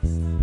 Tengo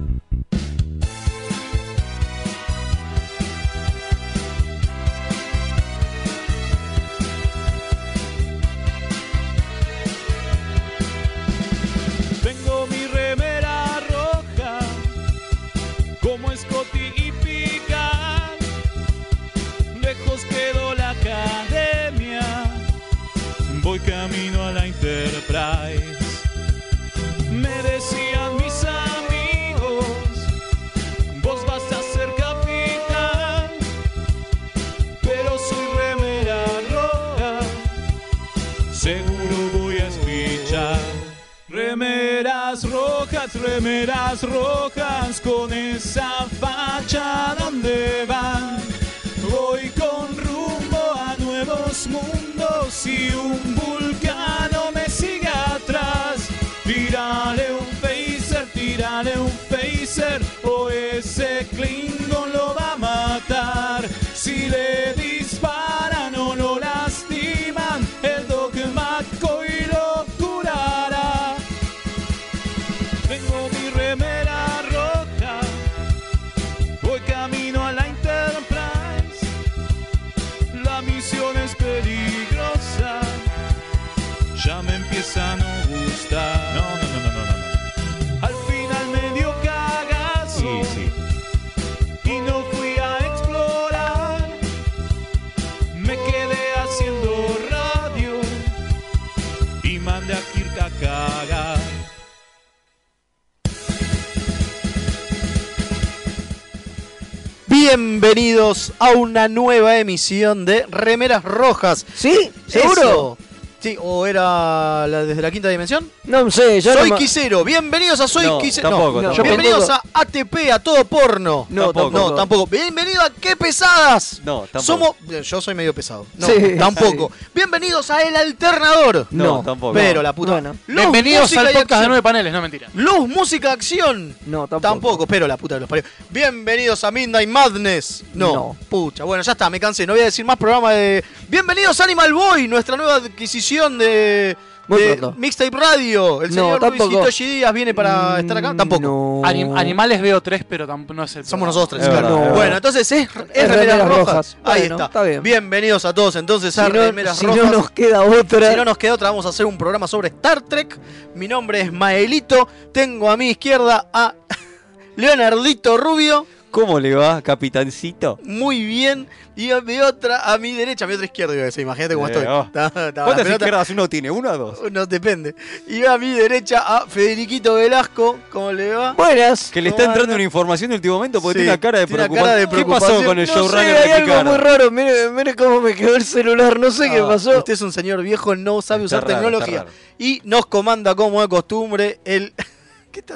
Bienvenidos a una nueva emisión de Remeras Rojas. ¿Sí? ¿Seguro? Eso. Sí, o era la desde la quinta dimensión. No sé, yo Soy no ma- Quisero, bienvenidos a Soy No, Quisero. tampoco, tampoco. bienvenidos Tampoco. a ATP, a todo porno. No, Tampoco. No, tampoco. Bienvenido a Qué Pesadas. No, tampoco. Somos. Yo soy medio pesado. No, Sí, tampoco. Bienvenidos a El Alternador. No, No, tampoco. Pero la puta. Bueno. Luz, Bienvenidos música al podcast de nueve paneles, no mentira. Luz, música, acción. No, tampoco. Tampoco, pero la puta de los parió. Bienvenidos a Midnight Madness. No, No. pucha. Bueno, ya está, me cansé. No voy a decir más programa de. Bienvenidos a Animal Boy, nuestra nueva adquisición de. Muy de pronto. Mixtape Radio. El No, señor Luis tampoco. Hitoshi Díaz viene para estar acá. Mm, Tampoco. no. Anim- animales veo tres, pero tampoco no es el Somos nosotros tres, Es claro. bueno, entonces es, es, Es Remeras Remeras Rojas. Rojas. Ahí Bueno, está. está bien. Bienvenidos a todos entonces Si a no, Remeras si Rojas. no nos queda otra. Si no nos queda otra, vamos a hacer un programa sobre Star Trek. Mi nombre es Maelito. Tengo a mi izquierda a Leonardito Rubio. ¿Cómo le va, capitancito? Muy bien. Y mi otra, a mi derecha, a mi otra izquierda, iba a decir. Imagínate cómo Eh, estoy. oh. ¿Cuántas izquierdas uno tiene? ¿Una o dos? No depende. Y a mi derecha a Federiquito Velasco. ¿Cómo le va? Buenas. Que le está entrando una información de último momento porque Sí, tiene una cara de tiene una preocupación. cara de ¿Qué pasó con el No sé, showrunner hay de algo muy raro. Mire, mire cómo me quedó el celular. No sé qué Ah, pasó. Usted es un señor viejo, no sabe Está usar raro, tecnología. Y nos comanda como de costumbre el...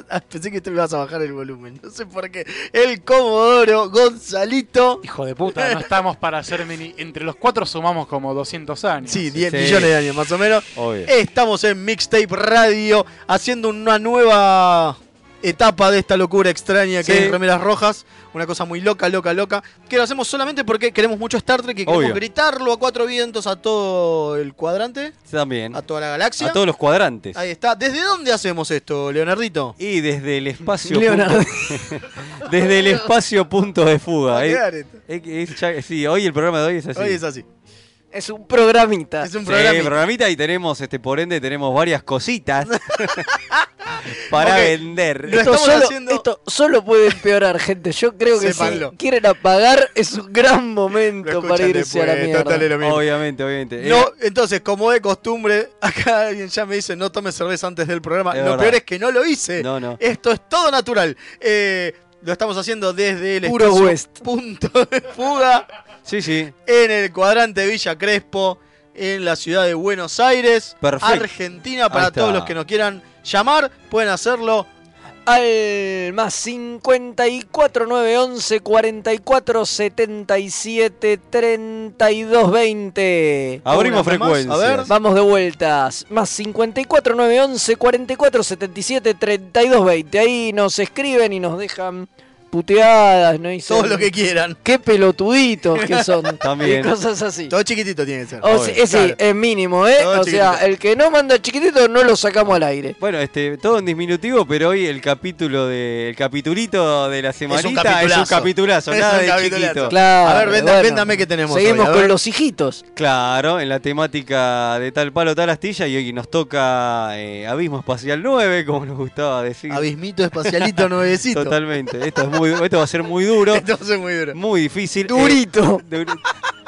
Ah, pensé que te me ibas a bajar el volumen. No sé por qué. El Comodoro Gonzalito. Hijo de puta, no estamos para hacer mini. Entre los cuatro sumamos como 200 años. Sí, 10 Sí. millones de años más o menos. Obvio. Estamos en Mixtape Radio haciendo una nueva etapa de esta locura extraña que Sí. es Remeras Rojas. Una cosa muy loca, loca, loca. Que lo hacemos solamente porque queremos mucho Star Trek y queremos Obvio. gritarlo a cuatro vientos a todo el cuadrante, También. a toda la galaxia. A todos los cuadrantes. Ahí está. ¿Desde dónde hacemos esto, Leonardito? Y desde el espacio. Leonardo. desde el espacio punto de fuga. Es- es sí, hoy el programa de hoy es así. Hoy es así. Es un programita. Es un Sí, programita y tenemos, este, por ende, tenemos varias cositas para vender. Lo Esto estamos solo, haciendo- esto solo puede empeorar, gente. Yo creo que Sépanlo. si quieren apagar, es un gran momento para irse a la mierda. lo mismo. Obviamente, obviamente. No, Eh, entonces, como de costumbre, acá alguien ya me dice no tome cerveza antes del programa. Es lo verdad. peor es que no lo hice. No, no. Esto es todo natural. Eh, lo estamos haciendo desde el Puro West. punto de fuga sí, sí. en el cuadrante Villa Crespo, en la ciudad de Buenos Aires, Perfecto. Argentina. Para todos los que nos quieran llamar, pueden hacerlo. Al más 54 911 44 77 32 20. Abrimos frecuencias. a ver. Vamos de vueltas. Más 54 911 44 77 32 20. Ahí nos escriben y nos dejan puteadas, no dicen Todo lo que quieran. qué pelotuditos que son. También. Y cosas así. Todo chiquitito tiene que ser. O si- sí, Claro. es mínimo, ¿eh? Todo o sea, el que no manda chiquitito no lo sacamos al aire. Bueno, este, todo en disminutivo, pero hoy el capítulo de, el capitulito de la semanita es un capitulazo. capitulazo, Es nada un de chiquito. Claro. A ver, venda- bueno. véndame qué tenemos Seguimos hoy, con los hijitos. Claro, en la temática de tal palo, tal astilla, y hoy nos toca eh, Abismo Espacial 9, como nos gustaba decir. Abismito espacialito nuevecito. Totalmente. Esto, es muy, esto va a ser muy duro, Esto va a ser muy duro. muy difícil. eh, Durito. Duri-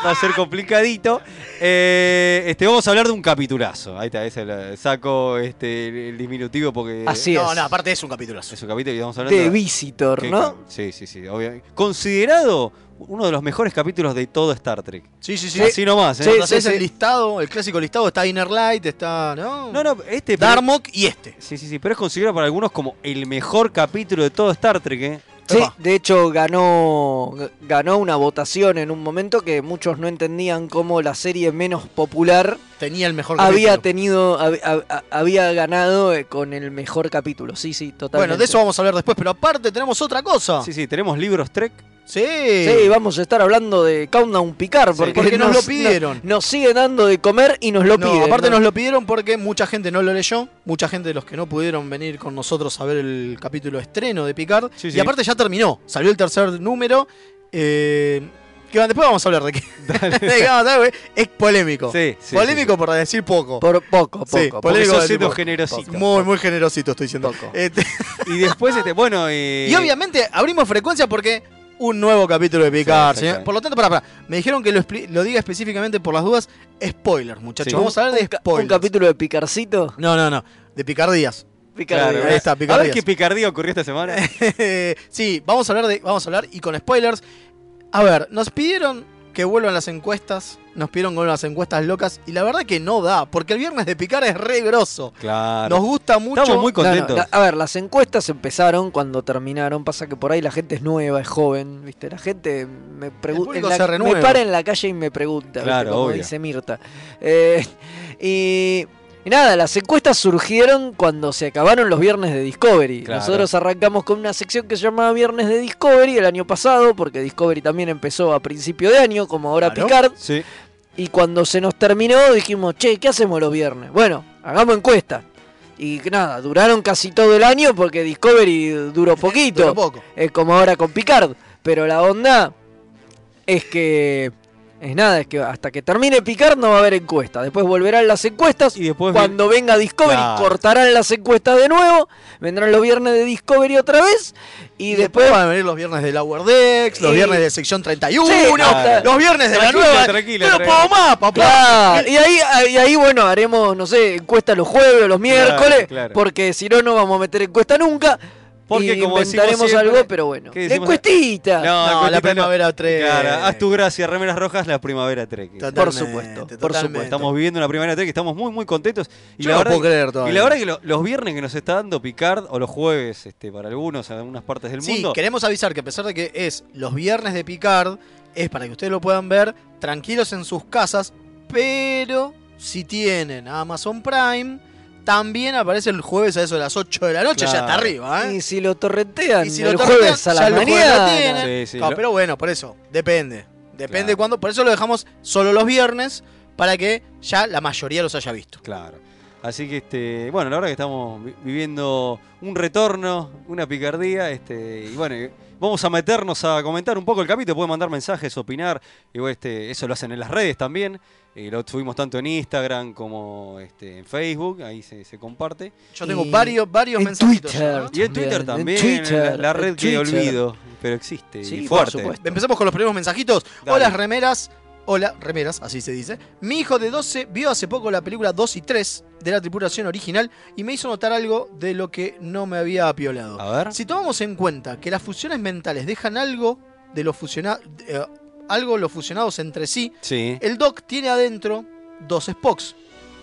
Va a ser complicadito. Eh, este, vamos a hablar de un capitulazo. Ahí está, ese saco este, el, el diminutivo porque Así no, es. no, aparte es un capitulazo. es un capítulo y vamos a hablar De Visitor, que- ¿no? Sí, sí, sí. obvio. Considerado uno de los mejores capítulos de todo Star Trek. Sí, sí, sí. Así nomás, ¿eh? Sí, haces sí. el listado, el clásico listado, está Inner Light, está. ¿No? No, no, este. pero- Darmok y este. Sí, sí, sí, pero es considerado para algunos como el mejor capítulo de todo Star Trek, ¿eh? Sí, de hecho ganó, ganó una votación en un momento que muchos no entendían cómo la serie menos popular Tenía el mejor había capítulo. tenido, hab- hab- hab- había ganado eh, con el mejor capítulo. Sí, sí, totalmente. Bueno, de eso vamos a hablar después, pero aparte tenemos otra cosa. Sí, sí, tenemos libros Trek. Sí. Sí, vamos a estar hablando de Countdown Picard, porque, porque nos lo pidieron. Nos, nos siguen dando de comer y nos lo No, piden. aparte ¿no? nos lo pidieron porque mucha gente no lo leyó, mucha gente de los que no pudieron venir con nosotros a ver el capítulo estreno de Picard. Sí, y sí. aparte ya terminó, salió el tercer número. eh, que después vamos a hablar de qué. de qué vamos a hablar, es polémico. Sí, sí, polémico por decir poco. Por poco, poco. Sí, Polémico siendo generosito. muy, muy generosito estoy diciendo. Poco. Este, Y después, este, bueno. eh, y obviamente abrimos frecuencia porque un nuevo capítulo de Picard. Sí. Por lo tanto, para, para. Me dijeron que lo, diga específicamente por las dudas. Spoiler, muchachos. Sí. Vamos a hablar de spoilers. un capítulo de Picarcito. No, no, no. De picardías. Picardía. Claro, Ahí está, A ver picardías. qué picardía ocurrió esta semana. sí, vamos a hablar de. Vamos a hablar y con spoilers. A ver, nos pidieron que vuelvan las encuestas. Nos pidieron que vuelvan las encuestas locas. Y la verdad que no da. Porque el viernes de picar es re grosso. Claro. Nos gusta mucho. Estamos muy No, no, contentos. a ver, las encuestas empezaron cuando terminaron. Pasa que por ahí la gente es nueva, es joven, ¿viste? La gente me pregunta. público se renueva. Me para en la calle y me pregunta, ¿viste? Claro, Como obvio. dice Mirta. Eh, y, y nada, las encuestas surgieron cuando se acabaron los viernes de Discovery. Claro. Nosotros arrancamos con una sección que se llamaba Viernes de Discovery el año pasado, porque Discovery también empezó a principio de año, como ahora Claro. Picard. Sí. Y cuando se nos terminó dijimos, che, ¿qué hacemos los viernes? Bueno, hagamos encuesta. Y nada, duraron casi todo el año porque Discovery duró poquito. Duró poco. Es como ahora con Picard. Pero la onda es que... Es nada, es que hasta que termine Picard no va a haber encuesta. Después volverán las encuestas. Y después. Cuando venga Discovery Claro. cortarán las encuestas de nuevo. Vendrán los viernes de Discovery otra vez. Y, Y, después... después van a venir los viernes de Lower Decks, los Y- vienes de sección 31, Sí, claro. los viernes de la nueva. tranquila, no tranquila. puedo más, papá. Claro, y ahí, y ahí, bueno, haremos, no sé, encuesta los jueves o los miércoles, claro. porque si no, no vamos a meter encuesta nunca. Porque y como inventaremos siempre, algo, pero bueno. ¿qué La decimos? encuestita. No, No, encuestita la primavera Trek. Claro, haz tu gracia, remeras rojas, la primavera Trek. Totalmente, Por supuesto, por totalmente. supuesto. Estamos viviendo una primavera Trek, estamos muy, muy contentos. Y Yo la no verdad puedo que- creer Y todavía. la verdad que lo- los viernes que nos está dando Picard, o los jueves este, para algunos, en algunas partes del Sí, mundo. queremos avisar que a pesar de que es los viernes de Picard, es para que ustedes lo puedan ver tranquilos en sus casas, pero si tienen Amazon Prime, también aparece el jueves a eso de las 8 de la noche, ya está arriba, ¿eh? Y si lo torrentean Y si el lo torrentean, jueves a la mañana. Sí, sí, No, lo- pero bueno, por eso, depende. Depende Claro. cuándo, por eso lo dejamos solo los viernes, para que ya la mayoría los haya visto. Claro. Así que, este, bueno, la verdad que estamos vi- viviendo un retorno, una picardía, este, y bueno, vamos a meternos a comentar un poco el capítulo, pueden mandar mensajes, opinar, y bueno, este, eso lo hacen en las redes también, eh, lo subimos tanto en Instagram como este, en Facebook, ahí se, se comparte. Yo tengo Y varios, varios en mensajitos. Twitter. ¿no? Y en Twitter También, en Twitter, la, la red que olvido, pero existe, Sí, y por fuerte. supuesto. Empezamos con los primeros mensajitos. Dale. Hola, remeras. Hola, remeras, así se dice. Mi hijo de 12 vio hace poco la película 2 y 3 de la tripulación original y me hizo notar algo de lo que no me había apiolado. A ver. Si tomamos en cuenta que las fusiones mentales dejan algo de los fusiona- eh, algo los fusionados entre sí, Sí. el Doc tiene adentro dos Spocks.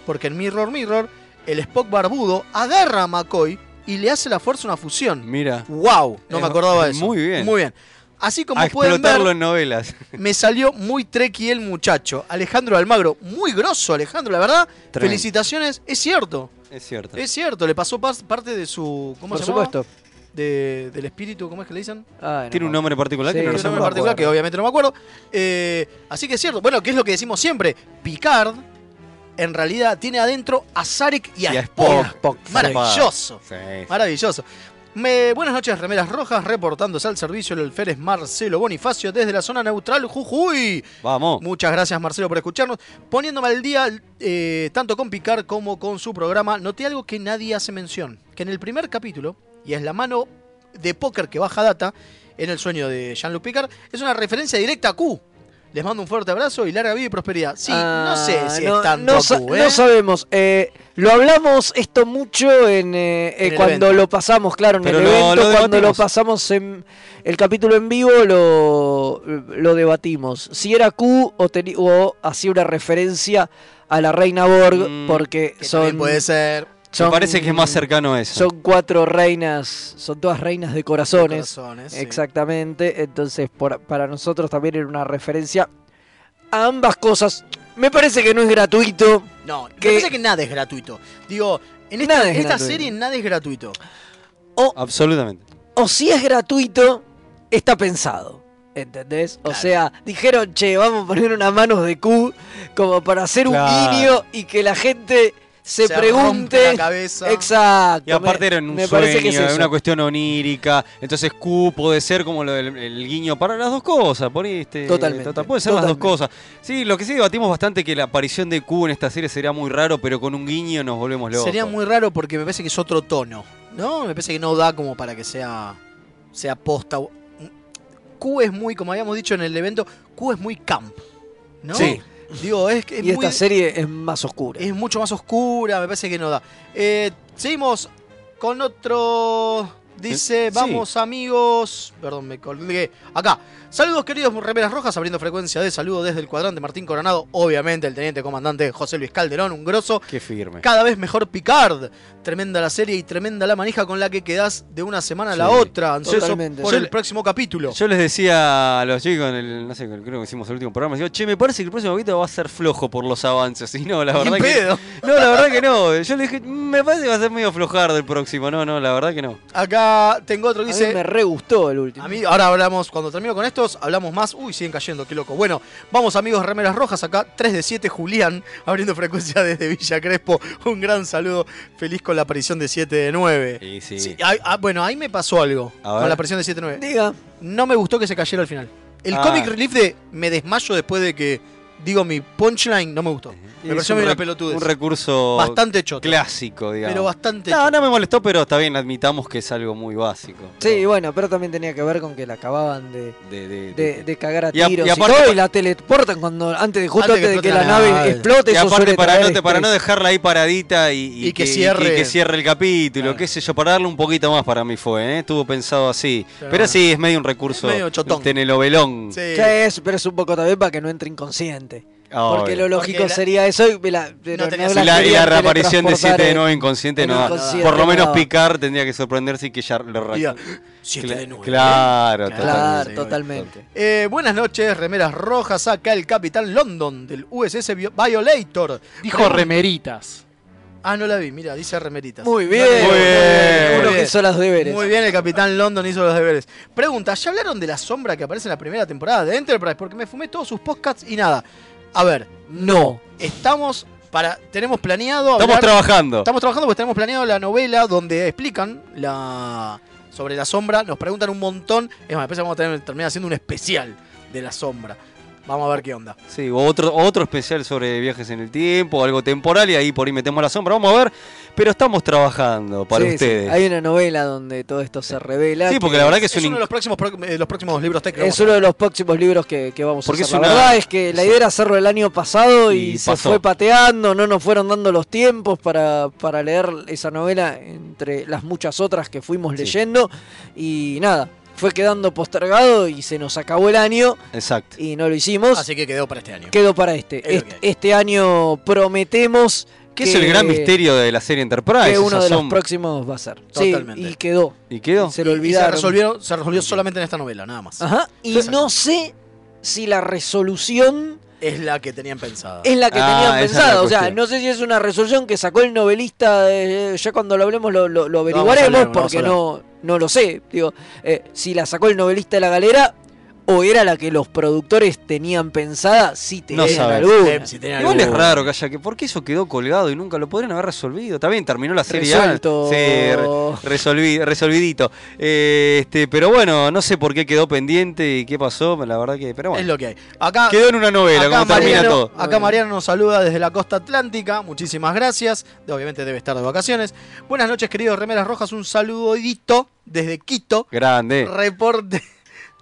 Porque en Mirror Mirror, el Spock barbudo agarra a McCoy y le hace la fuerza una fusión. Mira. ¡Wow! No Es- me acordaba de eso. muy bien. Muy bien. Así como A pueden ver, explotarlo en novelas. me salió muy trequi el muchacho. Alejandro Almagro, muy grosso Alejandro, la verdad. Tremendo. Felicitaciones, es cierto. Es cierto. Es cierto, le pasó pas- parte de su. ¿Cómo Por se llamaba? De- del espíritu, ¿cómo es que le dicen? No Tiene un nombre particular Sí, que no Tiene un nombre particular acuerdo. que obviamente no me acuerdo. Eh, así que es cierto. Bueno, que es lo que decimos siempre. Picard, en realidad, tiene adentro a Sarek y a, Y a Spock. Spock. Spock, sí. Maravilloso. Sí. Maravilloso. Me- buenas noches, remeras rojas, reportándose al servicio el alférez Marcelo Bonifacio desde la zona neutral Jujuy. Vamos. Muchas gracias Marcelo por escucharnos. Poniéndome al día eh, tanto con Picard como con su programa, noté algo que nadie hace mención. Que en el primer capítulo, y es la mano de póker que baja data en el sueño de Jean-Luc Picard, es una referencia directa a Q. Les mando un fuerte abrazo y larga vida y prosperidad. Sí, no sé Ah, si no, es tanto no a sa- Q, ¿eh? no sabemos. eh, lo hablamos esto mucho en, eh, eh, En cuando evento. lo pasamos, claro, en Pero el lo- evento, lo cuando lo pasamos en el capítulo en vivo, lo, lo debatimos. Si era Q o, o hacía una referencia a la reina Borg, Mm, porque Que son, puede ser. Son- Me parece que es más cercano a eso. Son cuatro reinas, son todas reinas de corazones. corazones, sí. Exactamente, entonces por- para nosotros también era una referencia a ambas cosas. Me parece que no es gratuito. No, me que- parece que nada es gratuito. Digo, en esta, Nada es esta gratuito. serie nada es gratuito. O, Absolutamente. o si es gratuito, está pensado. ¿Entendés? O sea, dijeron, che, vamos a poner una manos de Q como para hacer un guiño y que la gente se, pregunte. la cabeza. Exacto. Y aparte me- era en un me sueño, parece que es eso. una cuestión onírica. Entonces Q puede ser como lo del- el guiño para las dos cosas. Por ahí, este, Totalmente, total, puede ser las dos cosas. Sí, lo que sí debatimos bastante que la aparición de Q en esta serie sería muy raro, pero con un guiño nos volvemos locos. Sería muy raro porque me parece que es otro tono. ¿No? Me parece que no da como para que sea. sea posta. Q es muy, como habíamos dicho en el evento, Q es muy camp. ¿No? Sí. Digo, es que es Y muy- esta serie es más oscura. es mucho más oscura, me parece que no da. Eh, seguimos con otro. Dice, Eh, sí. vamos amigos. Perdón, me colgué. Acá. Saludos queridos remeras rojas, abriendo frecuencia de saludo desde el cuadrante Martín Coronado. Obviamente el teniente comandante José Luis Calderón, un grosso. Qué firme. Cada vez mejor Picard. Tremenda la serie y tremenda la manija con la que quedás de una semana a la Sí. otra. Ansioso por Yo el le- próximo capítulo. Yo les decía a los chicos en el, no sé, creo que hicimos el último programa, digo, che, me parece que el próximo capítulo va a ser flojo por los avances. Y no, la verdad que. pedo. No, la verdad que no. Yo le dije, "Mm, me parece que va a ser medio flojardo el próximo. No, no, la verdad que no. Acá tengo otro que A mí dice. me re gustó el último. A mí, ahora hablamos, cuando termino con hablamos más. Uy, siguen cayendo, qué loco. Bueno, vamos amigos remeras rojas, acá 3 de 7, Julián, abriendo frecuencia desde Villa Crespo. Un gran saludo, feliz con la aparición de 7 de 9. Y sí. Sí, ah, ah, bueno, ahí me pasó algo A con la aparición de 7 de 9. Diga. No me gustó que se cayera al final. El Ah. comic relief de me desmayo después de que digo mi punchline no me gustó. Me Es pareció una pelotudez. Un recurso Bastante choto. clásico, digamos. Pero bastante No, choto. no me molestó, pero está bien, admitamos que es algo muy básico. Sí, bueno, pero también tenía que ver con que la acababan de, De, de- de, de cagar a Y a- tiros y y, aparte todo, pa- y la teleportan cuando antes de justo Antes antes, que de que la nave nave. explote, Y eso aparte, para no, para no estrés. dejarla ahí paradita y, Y que cierre. que cierre el capítulo, Claro. qué sé yo, para darle un poquito más para mí fue, ¿eh? estuvo pensado así. Pero Pero, sí, es medio un recurso Medio chotón. telenovelón. Sí. Ya es, pero es un poco también para que no entre inconsciente. Obvio. Porque lo lógico Porque la- sería eso y la, reaparición de 7 de teletransportar 9 inconsciente en no. inconsciente, Por lo menos no. Picard tendría que sorprenderse y que ya lo Diga. 7 de 9. Claro, Claro, en- Claro, totalmente. totalmente. Eh, buenas noches, remeras rojas. Acá el capitán London del USS Vio- Violator. Dijo remeritas. Ah, no la vi, mira, dice remeritas. Muy bien, Muy bien. uno que hizo los deberes. Muy bien, el capitán London hizo los deberes. Pregunta, ¿ya hablaron de la sombra que aparece en la primera temporada de Enterprise? Porque me fumé todos sus podcasts y nada. A ver, No. estamos para tenemos planeado Estamos trabajando. Estamos trabajando porque tenemos planeado la novela donde explican la sobre la sombra, nos preguntan un montón. Es más, después vamos a tener- terminar haciendo un especial de la sombra. Vamos a ver qué onda. Sí, o otro, otro especial sobre viajes en el tiempo, algo temporal, y ahí por ahí metemos la sombra. Vamos a ver, pero estamos trabajando para Sí, sí, ustedes. Hay una novela donde todo esto se revela. Sí, porque la verdad que Es, es, un uno de los próximos, eh, los próximos libros vamos Es uno de los próximos libros que, que vamos Porque a hacer. es La una- verdad es que la idea era hacerlo el año pasado y, Y se pasó. fue pateando, no nos fueron dando los tiempos para, para leer esa novela entre las muchas otras que fuimos Sí. leyendo y nada, fue quedando postergado y se nos acabó el año Exacto. y no lo hicimos. Así que quedó para este año. Quedó para este. Es Este, que este año prometemos Que es el gran misterio de la serie Enterprise. que uno de los próximos va a ser. Sí, Totalmente. y quedó. ¿Y quedó? Se lo Y se olvidaron. resolvieron, se resolvió solamente en esta novela, nada más. Ajá. Y Exacto. no sé si la resolución Es la que tenían pensada. es la que Ah, tenían pensado. O sea, no sé si es una resolución que sacó el novelista. eh, ya cuando lo hablemos lo, averiguaremos hablar, porque no, no lo sé. Digo, eh, si la sacó el novelista de la galera o era la que los productores tenían pensada, sí No tenían sabes. alguna. Sí, Igual es raro que haya que. ¿Por qué eso quedó colgado y nunca lo podrían haber resolvido? También terminó la serie. Resuelto. Sí, re- resolvi- resolvidito. Eh, este, pero bueno, no sé por qué quedó pendiente y qué pasó. La verdad que. Pero Es bueno. lo que hay. Acá, Quedó en una novela, acá como termina Mariano, todo. acá Mariano nos saluda desde la costa atlántica. Muchísimas gracias. Obviamente debe estar de vacaciones. Buenas noches, queridos Remeras Rojas. Un saludito desde Quito. Grande. Reporte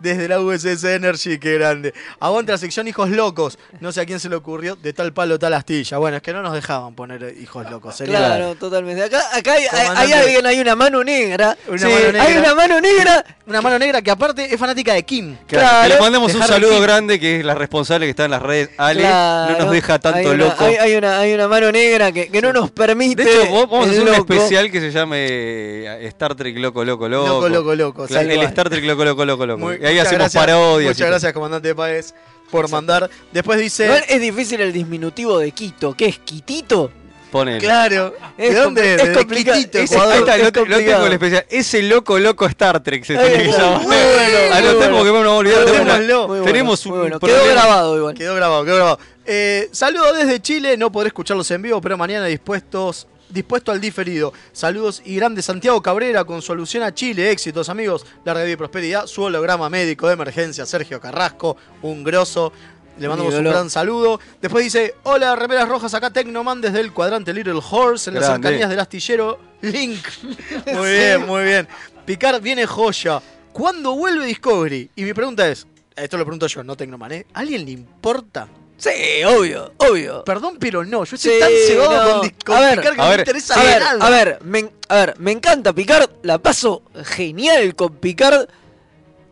desde la USS Energy, qué grande. Aguanta la sección Hijos Locos. No sé a quién se le ocurrió de tal palo, tal astilla. Bueno, es que no nos dejaban poner eh, Hijos Locos. sería- Claro, totalmente. Acá, acá hay, hay- hay Comandante. alguien, hay una mano negra. Una Sí, mano negra. Hay una mano negra. Una mano negra que aparte es fanática de Kim. Claro, que le Claro. mandamos un saludo grande que es la responsable que está en las redes. Ale, Claro. no nos deja tanto hay una, loco. Hay, hay una, hay una mano negra que, que no nos permite. De hecho, vos- vamos a hacer un especial que se llame eh, Star Trek Loco Loco Loco. Loco, loco, loco. Claro, el. Star Trek Loco Loco Loco Loco. Muy- y ahí muchas hacemos gracias, parodias. Muchas todo. gracias, comandante Paez, por mandar. Después dice. Igual es difícil el disminutivo de Quito. ¿Qué es Quitito? Ponele. Claro. Es ¿De dónde? es? es De complicado. Quitito, Ese- Ecuador. Ahí está, es te- lo tengo el especial. Ese loco loco Star Trek se tiene que llamar. Muy bueno, Anotemos que vamos a olvidar. tenemos tenemos un bueno. Quedó grabado igual. Quedó grabado, quedó grabado. Eh, saludos desde Chile, no podré escucharlos en vivo, pero mañana dispuestos, dispuesto al diferido. Saludos y grande Santiago Cabrera con solución a Chile. Éxitos, amigos. Larga vida y prosperidad. Su holograma médico de emergencia, Sergio Carrasco, un grosso. Le mandamos un gran saludo. Después dice: Hola, remeras rojas, acá Tecnoman desde el cuadrante Little Horse, en las cercanías del astillero Link. Muy bien, muy bien. Picard viene joya. ¿Cuándo vuelve Discovery? Y mi pregunta es: esto lo pregunto yo, no Tecnoman, ¿eh? ¿A alguien le importa? Sí, obvio, obvio. Perdón, pero no. Yo estoy Sí, tan cebado no. con, con A ver, Picard que a no ver, me interesa A ver, nada. a ver, me, a ver, me encanta Picard, la paso genial con Picard,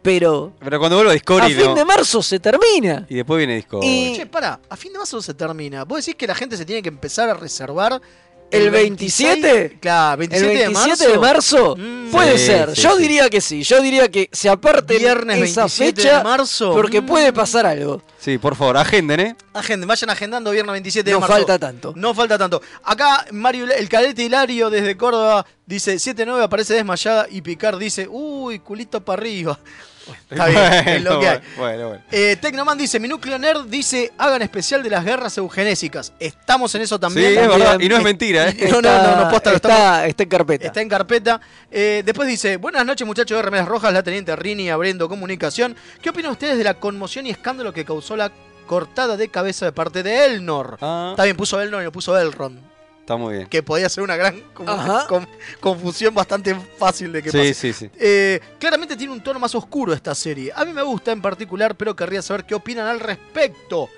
pero Pero cuando vuelva a a Discovery. fin no. de marzo se termina. Y después viene Discovery. Y- Che, para, a fin de marzo se termina. ¿Vos decís que la gente se tiene que empezar a reservar ¿El 26? 27? Claro, ¿El 27, 27 de marzo? Mm. Puede Sí, ser, sí, yo sí. diría que sí, yo diría que se aparte Viernes esa 27 fecha de marzo. porque Mm. puede pasar algo. Sí, por favor, agenden, ¿eh? Agenden, vayan agendando viernes 27 de No marzo. falta tanto. No falta tanto. Acá Mario, el cadete Hilario desde Córdoba dice 7-9 aparece desmayada y Picard dice, uy, culito para arriba. Está bien, es lo que hay. Bueno, bueno. Eh, Tecnoman dice, mi núcleo nerd dice, hagan especial de las guerras eugenésicas. Estamos en eso también. Sí, es verdad. Y no es mentira, ¿eh? No, no, no, no, posta, lo está, está en carpeta. Está en carpeta. Eh, después dice, buenas noches muchachos de Remeras Rojas, la teniente Rini abriendo comunicación. ¿Qué opinan ustedes de la conmoción y escándalo que causó la cortada de cabeza de parte de Elnor? Ah, Está bien, puso Elnor y no puso Elrond. Está muy bien. Que podía ser una gran confusión bastante fácil de que Sí, pase. sí, sí. Eh, claramente tiene un tono más oscuro esta serie. A mí me gusta en particular, pero querría saber qué opinan al respecto.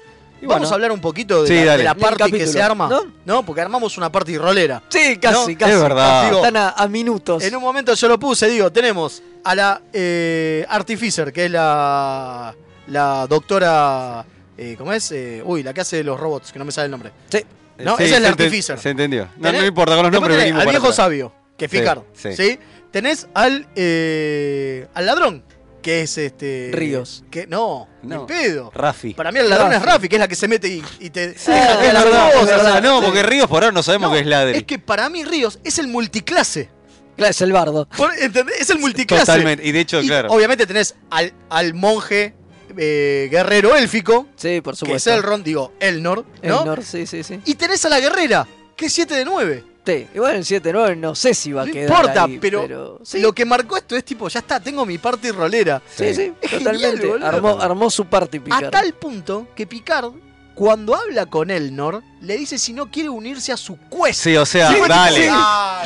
Y Vamos bueno. a hablar un poquito de Sí, la, de la party que capítulo, se arma. ¿no? ¿no? Porque armamos una party rolera. Sí, casi, No, casi. es verdad. Digo, Están a, a minutos. En un momento yo lo puse, digo, tenemos a la eh, Artificer, que es la, la doctora, eh, ¿cómo es? Eh, uy, la que hace los robots, que no me sale el nombre. Sí. No, Sí, ese es el Artificer. Se entendió. No, no importa, con los nombres venimos al para viejo atrás. sabio, que es Sí, Picard. sí. Sí. Tenés al, eh, al ladrón, que es este... Ríos. Que, no, No. ni pedo. Rafi. Para mí el ladrón es Rafi. Que es la que se mete y, y te... Sí, deja que es las verdad, cosas, es verdad. No, Sí. porque Ríos por ahora no sabemos No, que es ladri. Es que para mí Ríos es el multiclase. Claro, es el bardo. Por- ¿entendés? Es el multiclase. Totalmente. Y de hecho, Y claro. Obviamente tenés al, al monje eh, guerrero élfico, Sí, por que es supuesto. Elrond, digo, Elnor, ¿no? Elnor, sí, sí, sí. Y tenés a la guerrera, que es 7 de 9. Sí, igual el 7-9 no sé si va a No quedar importa, ahí, pero, sí. lo que marcó esto es tipo, ya está, tengo mi party rolera. Sí, sí, Es totalmente. genial, boludo. armó, armó su party Picard. A tal punto que Picard, cuando habla con Elnor, le dice si no quiere unirse a su quest. Sí, o sea, Sí, dale. sí.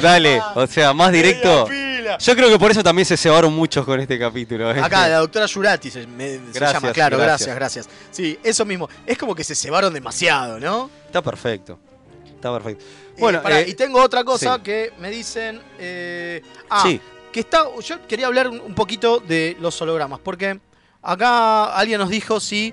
Dale. O sea, más directo. Yo creo que por eso también se cebaron muchos con este capítulo. ¿eh? Acá, la doctora Yurati se, me- se Gracias, llama, claro, gracias. gracias, gracias. Sí, eso mismo. Es como que se cebaron demasiado, ¿no? Está perfecto. Está perfecto. Bueno, Bueno, eh, y tengo otra cosa sí. que me dicen. eh, ah, sí. que está. Yo quería hablar un poquito de los hologramas, porque acá alguien nos dijo si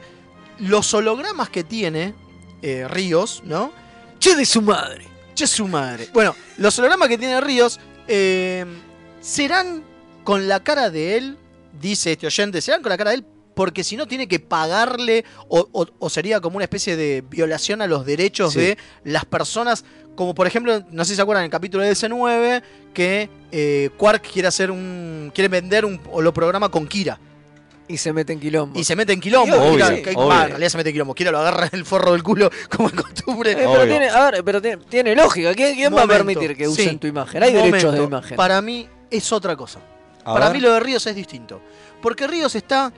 los hologramas que tiene eh, Ríos, ¿no? Che de su madre. Che, su madre. Bueno, los hologramas que tiene Ríos eh, serán con la cara de él, dice este oyente, serán con la cara de él porque si no tiene que pagarle o, o- o sería como una especie de violación a los derechos Sí. de las personas Como por ejemplo, no sé si se acuerdan, en el capítulo de S9, que eh, Quark quiere hacer un. quiere vender un holoprograma con Kira. Y se mete en quilombo. Y se mete en quilombo. Obvio, Kira, obvio. que- bah, en realidad se mete en quilombo. Kira lo agarra en el forro del culo como en costumbre. Eh, pero tiene, a ver, pero tiene, tiene lógica. ¿Quién, quién va a permitir que Sí. usen tu imagen? Hay Momento. derechos de imagen. Para mí es otra cosa. A Para ver. mí lo de Ríos es distinto. Porque Ríos está,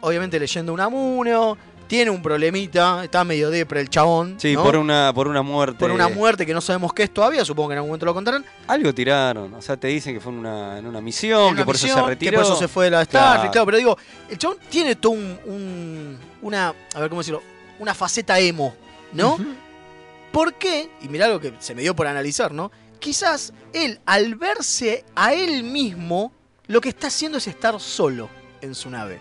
obviamente, leyendo un amuno, tiene un problemita, está medio depre el chabón. Sí, ¿no? por una, por una muerte. Por una muerte que no sabemos qué es todavía, supongo que en algún momento lo contarán. Algo tiraron. O sea, te dicen que fue en una, en una misión, En una que por eso se retiró. Que por eso se fue de la Star Claro. claro, pero digo, el chabón tiene todo un, un- una, a ver cómo decirlo, una faceta emo, ¿no? Ujú. ¿Por qué? Y mirá lo que se me dio por analizar, ¿no? Quizás él, al verse a él mismo, lo que está haciendo es estar solo en su nave.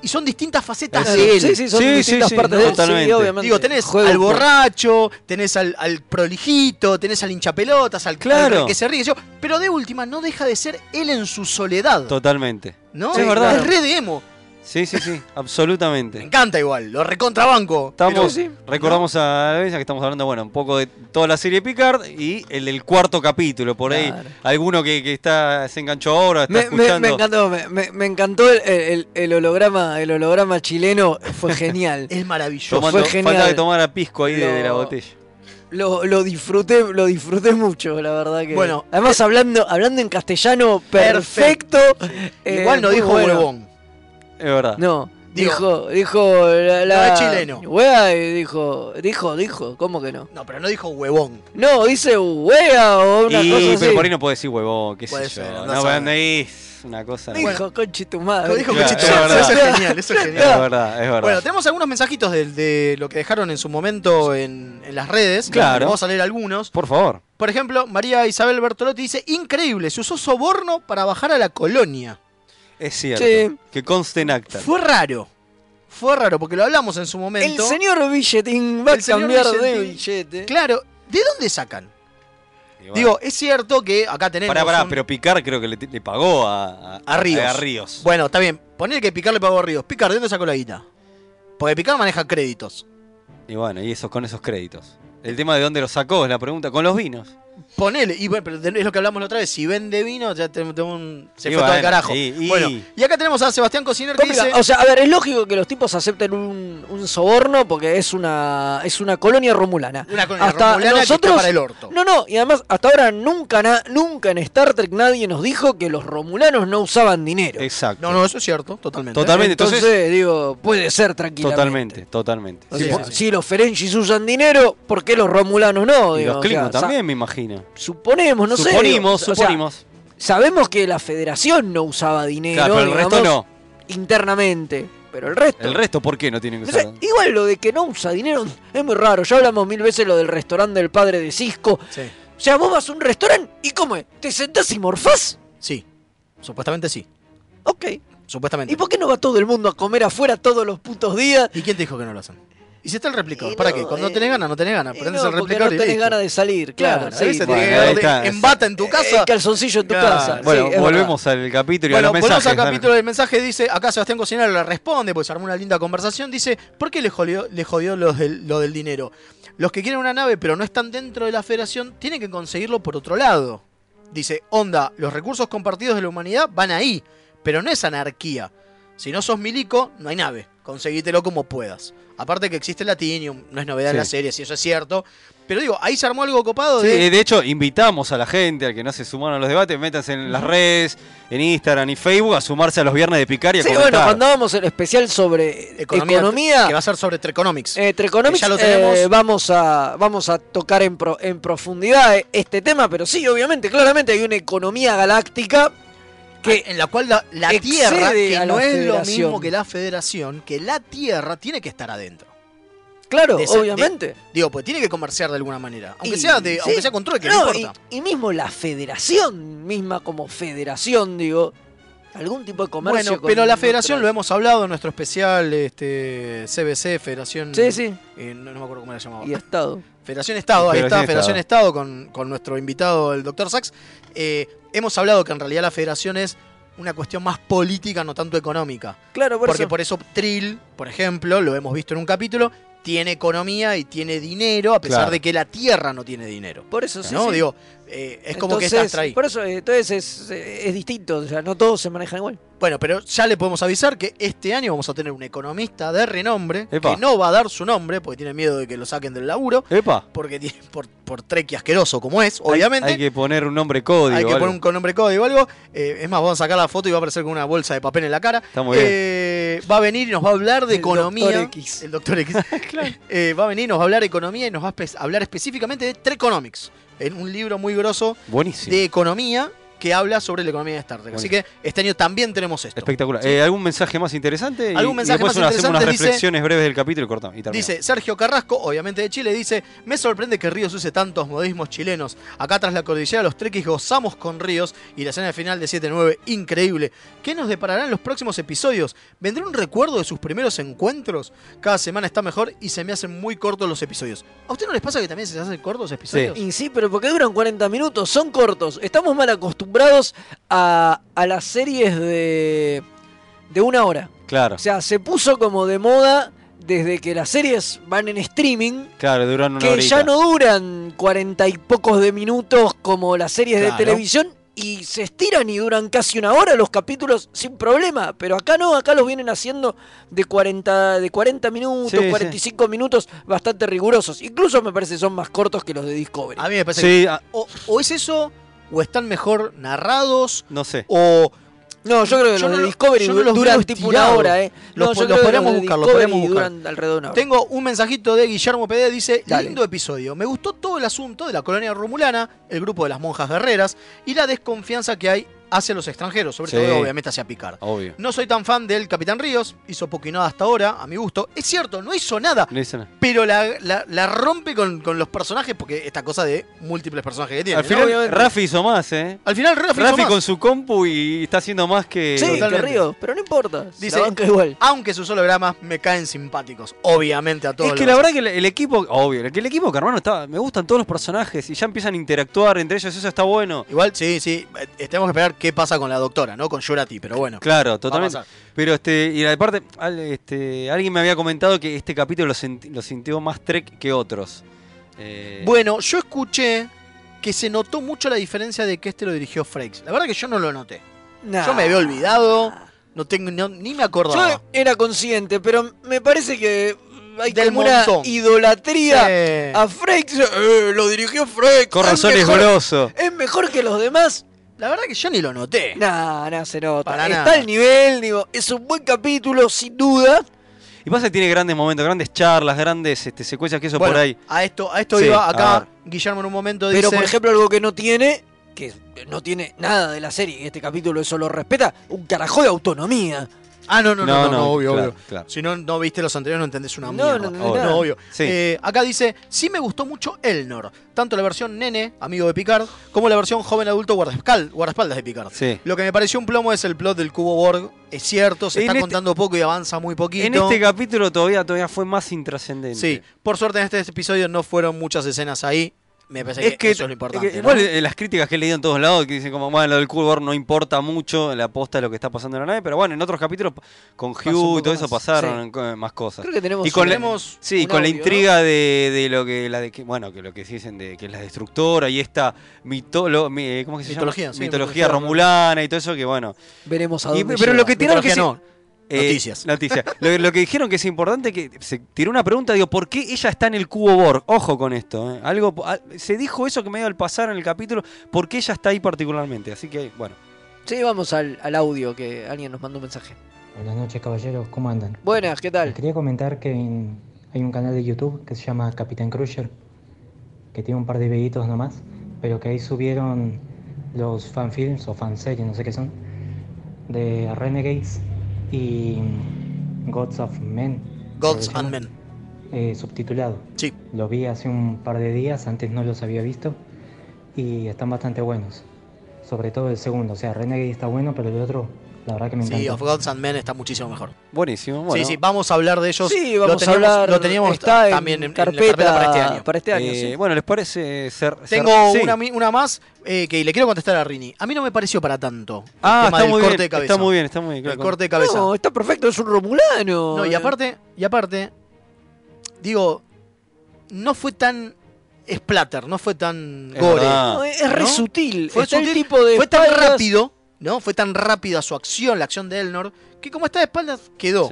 Y son distintas facetas Es- de él. Sí, sí, son Sí, distintas sí, partes de él. Sí, totalmente. obviamente. Digo, tenés al borracho, tenés al, al prolijito, tenés al hinchapelotas, al, Claro. al que se ríe, yo, pero de última no deja de ser él en su soledad, Totalmente. ¿no? Sí, es verdad. Es re de emo. Sí, sí, sí, Me absolutamente. encanta igual, lo recontrabanco. Estamos, Sí, recordamos a la vez que estamos hablando, bueno, un poco de toda la serie Picard y el del cuarto capítulo. Por ahí, alguno que, que está se enganchó ahora, está Me, me- escuchando. me encantó, me, me- me encantó el, el- el holograma, el holograma chileno, fue genial. Es maravilloso. tomando, fue genial. falta de tomar a pisco ahí de, de la botella. Lo, lo disfruté, lo disfruté mucho, la verdad que. Bueno, además hablando, hablando en castellano perfecto. eh, Igual no muy dijo bueno. huevón. Es verdad. No. Dijo, dijo la, la- no es chileno. Wea y dijo, dijo, dijo, ¿cómo que no? No, pero no dijo huevón. No, dice wea o una y, cosa así. pero por ahí no puede decir huevón, qué Puede sé ser, yo. No, no es una cosa. Dijo, Bueno. conche tu madre. Lo dijo Claro, Cuchito es verdad. Eso es genial, eso es Es genial. verdad, es verdad. Bueno, tenemos algunos mensajitos de, de lo que dejaron en su momento en, en las redes. Claro. Vamos a leer algunos. Por favor. Por ejemplo, María Isabel Bertolotti dice, increíble, se usó soborno para bajar a la colonia. Es cierto. Sí. Que conste en acta. Fue raro. Fue raro, porque lo hablamos en su El momento. señor Billetín va a El señor cambiar de billete. Claro, ¿de dónde sacan? Bueno. Digo, es cierto que acá tenemos... Pará, pará, un- pero Picard creo que le, le pagó a, A Ríos. A Ríos. Bueno, está bien. Poner que Picar le pagó a Ríos. Picar, ¿de dónde sacó la guita? Porque Picar maneja créditos. Y bueno, y eso con esos créditos. El tema de dónde lo sacó es la pregunta. Con los vinos. Ponele, y bueno, pero es lo que hablamos la otra vez. Si vende vino, ya tenemos tenemos un. Se Y fue todo al carajo. y- y- Bueno, y acá tenemos a Sebastián Cociner que dice. O sea, a ver, es lógico que los tipos acepten un, un soborno porque es una es una colonia romulana. Una colonia Hasta romulana que está nosotros, para el orto. No, no, y además hasta ahora nunca na- nunca en Star Trek nadie nos dijo que los romulanos no usaban dinero. Exacto. No, no, eso es cierto, totalmente. Totalmente. Entonces, entonces- digo, puede ser tranquilamente. Totalmente, totalmente. O Sí, Si los Ferengis usan dinero, ¿por qué los romulanos no? y Digo, los o Klingons sea, también, me imagino. Suponemos, no sé. suponimos, o sea, sabemos que la federación no usaba dinero. Claro, pero el resto no. Internamente. Pero el resto. El resto, ¿por qué no tienen que No sé, usar? igual lo de que no usa dinero es muy raro. Ya hablamos mil veces lo del restaurante del padre de Cisco. Sí. O sea, vos vas a un restaurante y ¿cómo es? ¿Te sentás y morfás? Sí. Supuestamente sí. Ok. Supuestamente. ¿Y por qué no va todo el mundo a comer afuera todos los putos días? ¿Y quién te dijo que no lo hacen? ¿Y si está el replicador? ¿Para no, qué? Cuando eh, no tenés ganas, no tenés ganas. Eh, Prendés no, el porque replicador no y tenés ganas de salir, claro. Claro, sí, bueno, está. en bata en tu casa. El calzoncillo en tu Claro. casa. Bueno, sí, volvemos al capítulo y a Bueno, los volvemos mensajes. al capítulo del mensaje. Dice, acá Sebastián Cocinero le responde, pues se armó una linda conversación. Dice, ¿por qué le jodió, le jodió los del- lo del dinero? Los que quieren una nave pero no están dentro de la federación tienen que conseguirlo por otro lado. Dice, onda, los recursos compartidos de la humanidad van ahí, pero no es anarquía. Si no sos milico, no hay nave. Conseguítelo como puedas. Aparte que existe el Latinium, no es novedad en la serie, si eso es cierto. Pero digo, ahí se armó algo copado Sí, de... de hecho, invitamos a la gente, al que no se sumaron a los debates, métanse en las redes, en Instagram y Facebook, a sumarse a los viernes de Picar y a Sí, comentar. bueno, cuando hagamos el especial sobre Economía, economía, que va a ser sobre Treconomics. eh, Treconomics, ya lo eh, tenemos. vamos, a, vamos a tocar en, pro- en profundidad eh, este tema, pero sí, obviamente, claramente hay una economía galáctica que en la cual la, Tierra, que no es lo mismo que la Federación, que la Tierra tiene que estar adentro. Claro, obviamente. Digo, pues tiene que comerciar de alguna manera. Aunque Y- sea de, sí. aunque sea con trueque, No, no, y, importa. y mismo la federación misma como federación, digo, algún tipo de comercio. Bueno, con pero la Federación lo hemos hablado en nuestro especial este CBC, Federación. Sí, sí, eh, no, no me acuerdo cómo la llamaba. y Estado. Federación Estado, ahí está, Federación Estado, con, con nuestro invitado, el doctor Sachs. Eh, hemos hablado que en realidad la Federación es una cuestión más política, no tanto económica. Claro, por Porque eso. por eso Trill, por ejemplo, lo hemos visto en un capítulo, tiene economía y tiene dinero, a pesar Claro. de que la Tierra no tiene dinero. Por eso sí. ¿No? sí. Digo, eh, es como que Entonces, está ahí. Por eso, entonces es, es distinto. O sea, no todos se manejan igual. Bueno, pero ya le podemos avisar que este año vamos a tener un economista de renombre Epa. que no va a dar su nombre porque tiene miedo de que lo saquen del laburo, Epa. porque tiene por, por trequi asqueroso como es, obviamente. Hay, que poner un nombre código. Hay que algo. poner un con nombre código o algo. Eh, es más, vamos a sacar la foto y va a aparecer con una bolsa de papel en la cara. Está muy bien. Eh, va a venir y nos va a hablar de El economía. Dr. X. El doctor X. Eh, va a venir, nos va a hablar de economía y nos va a hablar específicamente de Treconomics. En un libro muy grosso Buenísimo. de economía que habla sobre la economía de Star Trek. Así que este año también tenemos esto. Espectacular. Sí. Eh, ¿Algún mensaje más interesante? Y- ¿Algún y mensaje después más una- hacemos unas interesante? Dice- reflexiones breves del capítulo y cortamos. y. Dice Sergio Carrasco, obviamente de Chile, dice, me sorprende que Ríos use tantos modismos chilenos. Acá tras la cordillera los trequis gozamos con Ríos y la escena final de 7-9, increíble. ¿Qué nos depararán los próximos episodios? ¿Vendrá un recuerdo de sus primeros encuentros? Cada semana está mejor y se me hacen muy cortos los episodios. ¿A usted no les pasa que también se hacen cortos los episodios? Y sí, pero porque duran 40 minutos, son cortos. Estamos mal acostumbrados a, a las series de, de una hora. Claro, O sea, se puso como de moda desde que las series van en streaming, claro, duran una que horita. ya no duran 40 y pocos de minutos como las series Claro. de televisión. Y se estiran y duran casi una hora los capítulos sin problema. Pero acá no, acá los vienen haciendo de 40, de 40 minutos, Sí, sí. 45 minutos, bastante rigurosos. Incluso me parece que son más cortos que los de Discovery. A mí me parece que Sí, o, o es eso, o están mejor narrados, no sé. o No, yo creo que Yo los no de lo- Discovery no los duran tipo una estirados. hora, ¿eh? No, Los- podríamos buscar, los podríamos buscar. duran alrededor de una hora. Tengo un mensajito de Guillermo PD, dice, Dale. lindo episodio, me gustó todo el asunto de la colonia romulana, el grupo de las monjas guerreras y la desconfianza que hay hacia los extranjeros, sobre Sí. todo obviamente hacia Picard. Obvio. No soy tan fan del Capitán Ríos, hizo poco y nada hasta ahora, a mi gusto. Es cierto, no hizo nada, No dice nada. pero la, la- la rompe con, con los personajes, porque esta cosa de múltiples personajes que tiene. Al ¿no? final, Obviamente. Rafi hizo más, ¿eh? Al final Rafi, hizo Rafi más. con su compu y está haciendo más que. Sí, que Totalmente. río, pero no importa. Dice- igual. Aunque sus hologramas me caen simpáticos, obviamente a todos. Es que los- la verdad que el, el equipo, obvio, que el equipo que hermano está, me gustan todos los personajes y ya empiezan a interactuar entre ellos, eso está bueno. Igual, sí, sí. eh, Tenemos que esperar qué pasa con la doctora, ¿no? Con Yurati, pero bueno. Claro, totalmente. Pero este, y aparte, al- este, alguien me había comentado que este capítulo lo, senti- lo sintió más Trek que otros. Eh, Bueno, yo escuché que se notó mucho la diferencia de que este lo dirigió Frakes. La verdad que yo no lo noté. Nah. Yo me había olvidado, no tengo no- ni me acordaba. Yo era consciente, pero me parece que hay Del como una idolatría Sí. a Frakes. Eh, lo dirigió Frakes. con razón es mejor- goloso. Es mejor que los demás. La verdad que yo ni lo noté. Nah, nah, se nota. Para Está nada. al nivel, digo, es un buen capítulo, sin duda. Y pasa que tiene grandes momentos, grandes charlas, grandes este, secuencias que eso Bueno, por ahí. A esto, a esto Sí, iba acá. Guillermo en un momento Pero, dice. por ejemplo, algo que no tiene, que no tiene nada de la serie, y este capítulo eso lo respeta, un carajo de autonomía. Ah, no, no, no, no, no, obvio, claro, obvio. claro. Si no, no viste los anteriores, no entendés una No, mierda. no, no, Obvio. nada. obvio. Sí. Eh, acá dice, sí me gustó mucho Elnor, tanto la versión nene, amigo de Picard, como la versión joven adulto guardaespal- guardaespaldas de Picard. Sí. Lo que me pareció un plomo es el plot del cubo Borg. Es cierto, se En está este- contando poco y avanza muy poquito. En este capítulo todavía, todavía fue más intrascendente. Sí, por suerte en este episodio no fueron muchas escenas ahí. Me parece Es que, que, eso es lo importante. es que ¿no? igual las críticas que he leído en todos lados que dicen como, bueno, lo del Cool War no importa mucho la aposta de lo que está pasando en la nave, pero bueno, en otros capítulos con Hugh y todo eso más. pasaron más cosas. Creo que tenemos Y con la- Sí, con la intriga de, de lo que la de que, bueno, que lo que dicen de que es la destructora y esta mitolo, mi- eh, ¿cómo que se Mitología, llama? sí, mitología romulana y todo eso que bueno. veremos a Y- dónde pero llega. lo que tiraron que no, eh, Noticias. noticias. lo, lo que dijeron que es importante que se tiró una pregunta, digo, ¿por qué ella está en el cubo Borg? Ojo con esto, eh. algo a- se dijo eso que me dio al pasar en el capítulo, ¿por qué ella está ahí particularmente? Así que bueno. Sí, vamos al, al audio que alguien nos mandó un mensaje. Buenas noches caballeros, ¿cómo andan? Buenas, ¿qué Les tal? quería comentar que en- hay un canal de YouTube que se llama Capitán Crusher, que tiene un par de videitos nomás, pero que ahí subieron los fanfilms o fanseries, no sé qué son, de Renegades y Gods of Men. Gods and Men. eh, subtitulado. Sí. Lo vi hace un par de días, antes no los había visto, y están bastante buenos. Sobre todo el segundo, o sea, Renegade está bueno, pero el otro, la verdad que me Sí, encantó. Of Gods and Men está muchísimo mejor. Buenísimo. Bueno, Sí, sí, vamos a hablar de ellos. Sí, Lo vamos teníamos- a hablar. Lo teníamos está también en, en en la carpeta, carpeta para este año. para este año, eh, sí. bueno, ¿les parece ser... Tengo sí. una, más eh, que le quiero contestar a Rini. A mí no me pareció para tanto. el Ah, tema está del muy, corte bien, de cabeza. está muy bien, está muy bien. El claro. corte de cabeza. No, está perfecto, es un romulano. No, y aparte, y aparte, digo, no fue tan splatter, no fue tan gore. No, es re ¿no? sutil. Fue, el sutil, tipo de fue tan rápido, ¿no? Fue tan rápida su acción, la acción de Elnor, que como está de espaldas, quedó.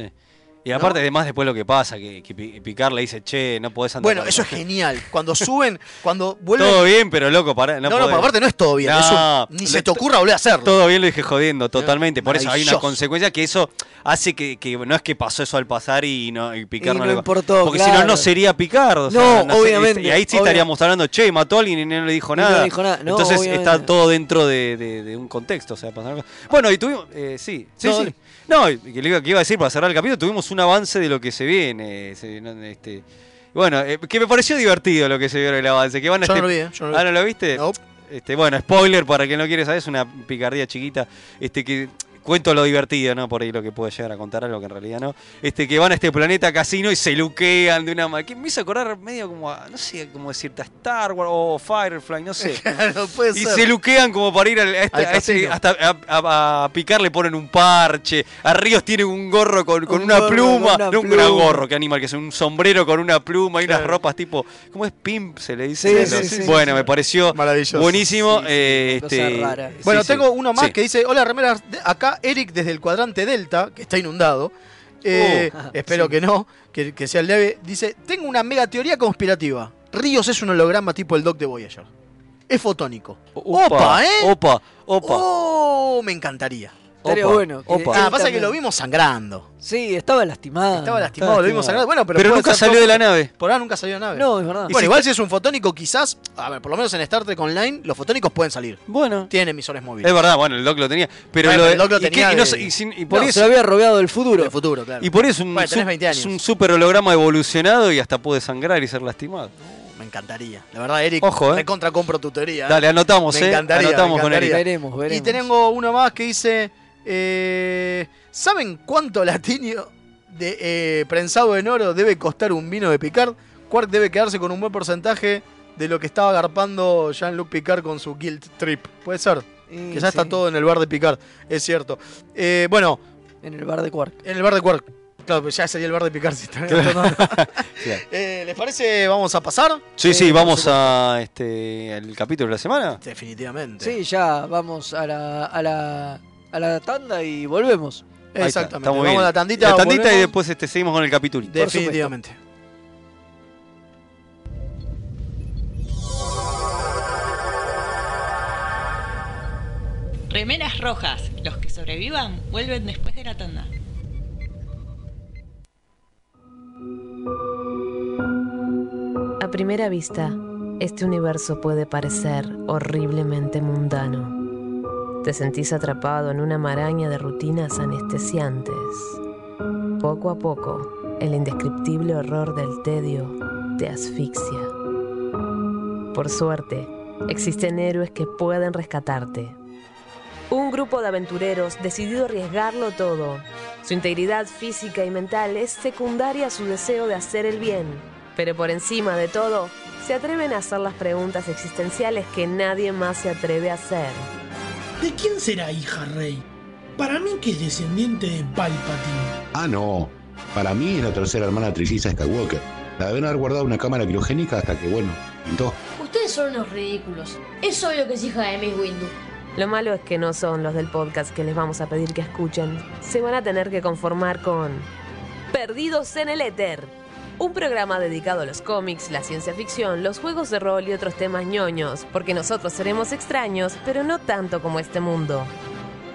Y aparte, además, después lo que pasa, que, que Pi- Picard le dice, che, no podés andar. Bueno, eso es genial. Cuando suben, cuando vuelven. Todo bien, pero loco, para. no, No, no, aparte no es todo bien. No, eso ni se te ocurra volver a hacerlo. Todo bien lo dije jodiendo, totalmente. Por eso hay una consecuencia que eso hace que, que no es que pasó eso al pasar y, no, y Picard Y no, no le- importó, Porque si no, no sería Picard. o No, sé, obviamente, y ahí sí obvio. estaríamos hablando, che, mató a alguien y no le dijo no nada. le dijo nada, no, Entonces obviamente. está todo dentro de, de- de un contexto. O sea, cosas. Bueno, y tuvimos. eh, sí, sí, No, sí. No, que que iba a decir para cerrar el capítulo, tuvimos un avance de lo que se viene. este, bueno, eh, que me pareció divertido lo que se vio en el avance. Que van a Yo no este- lo vi, eh, yo no lo vi. Ah, ¿no lo viste? Este, bueno, spoiler para quien no quiere saber, es una picardía chiquita. Este que cuento lo divertido, ¿no? Por ahí lo que puede llegar a contar algo que en realidad no. Este, que van a este planeta casino y se luquean de una manera. Que me hizo acordar medio como a, no sé, como decirte a Star Wars o Firefly, no sé. no puede Y ser. se luquean como para ir al- a, este- Al a casino. hasta a, a- a Picar le ponen un parche, a Ríos tiene un gorro con, con Un una gorro pluma, con una no un gran pluma. gorro, qué animal, que es un sombrero con una pluma y unas ropas tipo, ¿cómo es pimp se le dice? Sí, sí, sí, bueno, sí. me pareció Maravilloso. buenísimo. Sí, sí, eh, este, Bueno, sí. tengo uno más Sí. que dice: Hola, remeras. de- Eric desde el cuadrante Delta, que está inundado. Eh, Oh, espero sí. que no, que, que sea el leve. Dice: Tengo una mega teoría conspirativa. Ríos es un holograma tipo el Doc de Voyager. Es fotónico. Opa, ¿eh? Opa, opa. Oh, me encantaría. Estaría Opa, bueno. que opa. Ah, él pasa que lo vimos sangrando. Sí, estaba lastimado. Estaba lastimado, estaba lo vimos sangrando. Bueno, pero, Pero puede nunca ser salió todo- de la nave. Por ahora nunca salió de nave. No, es verdad. Bueno, si igual si es un fotónico, quizás. A ver, por lo menos en Star Trek Online, los fotónicos pueden salir. Bueno. Tienen emisores móviles. Es verdad, bueno, el Doc lo tenía. Pero Bueno, lo el Doc lo y tenía y no de- sé- y sin- y por No, eso se lo había rodeado del futuro. Del futuro, claro. Y por eso un, Bueno, tenés sup- 20 años. es un super holograma evolucionado y hasta puede sangrar y ser lastimado. Me encantaría. La verdad, Eric, Ojo, eh. recontra compro tu teoría. ¿eh? Dale, anotamos, Me eh. encantaría, anotamos me con encantaría. Eric. Veremos, veremos. Y tengo uno más que dice: eh, ¿Saben cuánto latinio de eh, prensado en oro debe costar un vino de Picard? Quark debe quedarse con un buen porcentaje de lo que estaba agarpando Jean-Luc Picard con su Guild Trip. Puede ser. Y Que ya está todo en el bar de Picard. Es cierto. Eh, bueno, En el bar de Quark. en el bar de Quark. Claro, pues ya sería el bar de Picard si está Eh, ¿Les parece? ¿Vamos a pasar? Sí, Sí, vamos a este al capítulo de la semana. Definitivamente. Sí, ya vamos a la, a la, a la tanda y volvemos. Exactamente. Vamos bien. a la tandita. La tandita y después este, seguimos con el capítulo. Definitivamente. Remeras rojas. Los que sobrevivan vuelven después de la tanda. A primera vista, este universo puede parecer horriblemente mundano. Te sentís atrapado en una maraña de rutinas anestesiantes. Poco a poco, el indescriptible horror del tedio te asfixia. Por suerte, existen héroes que pueden rescatarte. Un grupo de aventureros decidido arriesgarlo todo. Su integridad física y mental es secundaria a su deseo de hacer el bien. Pero por encima de todo, se atreven a hacer las preguntas existenciales que nadie más se atreve a hacer. ¿De quién será hija Rey? Para mí que es descendiente de Palpatine. Ah, no. Para mí es la tercera hermana trilliza Skywalker. La deben haber guardado en una cámara criogénica hasta que, bueno, pintó. Ustedes son unos ridículos. Es obvio que es hija de Miss Windu. Lo malo es que no son los del podcast que les vamos a pedir que escuchen. Se van a tener que conformar con Perdidos en el Éter. Un programa dedicado a los cómics, la ciencia ficción, los juegos de rol y otros temas ñoños, porque nosotros seremos extraños, pero no tanto como este mundo.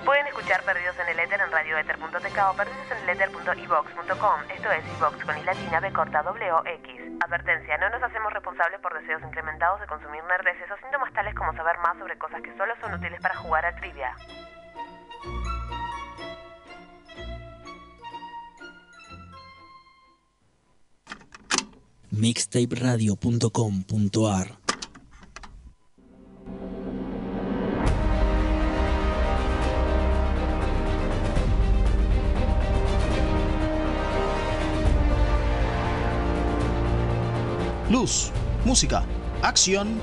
Pueden escuchar Perdidos en el Éter en radioether.tk o perdidoseneleter.evox.com. Esto es iVox con i latina b corta w o x. Advertencia, no nos hacemos responsables por deseos incrementados de consumir nerdeces o síntomas tales como saber más sobre cosas que solo son útiles para jugar a trivia. mixtaperadio.com.ar Luz, música, acción.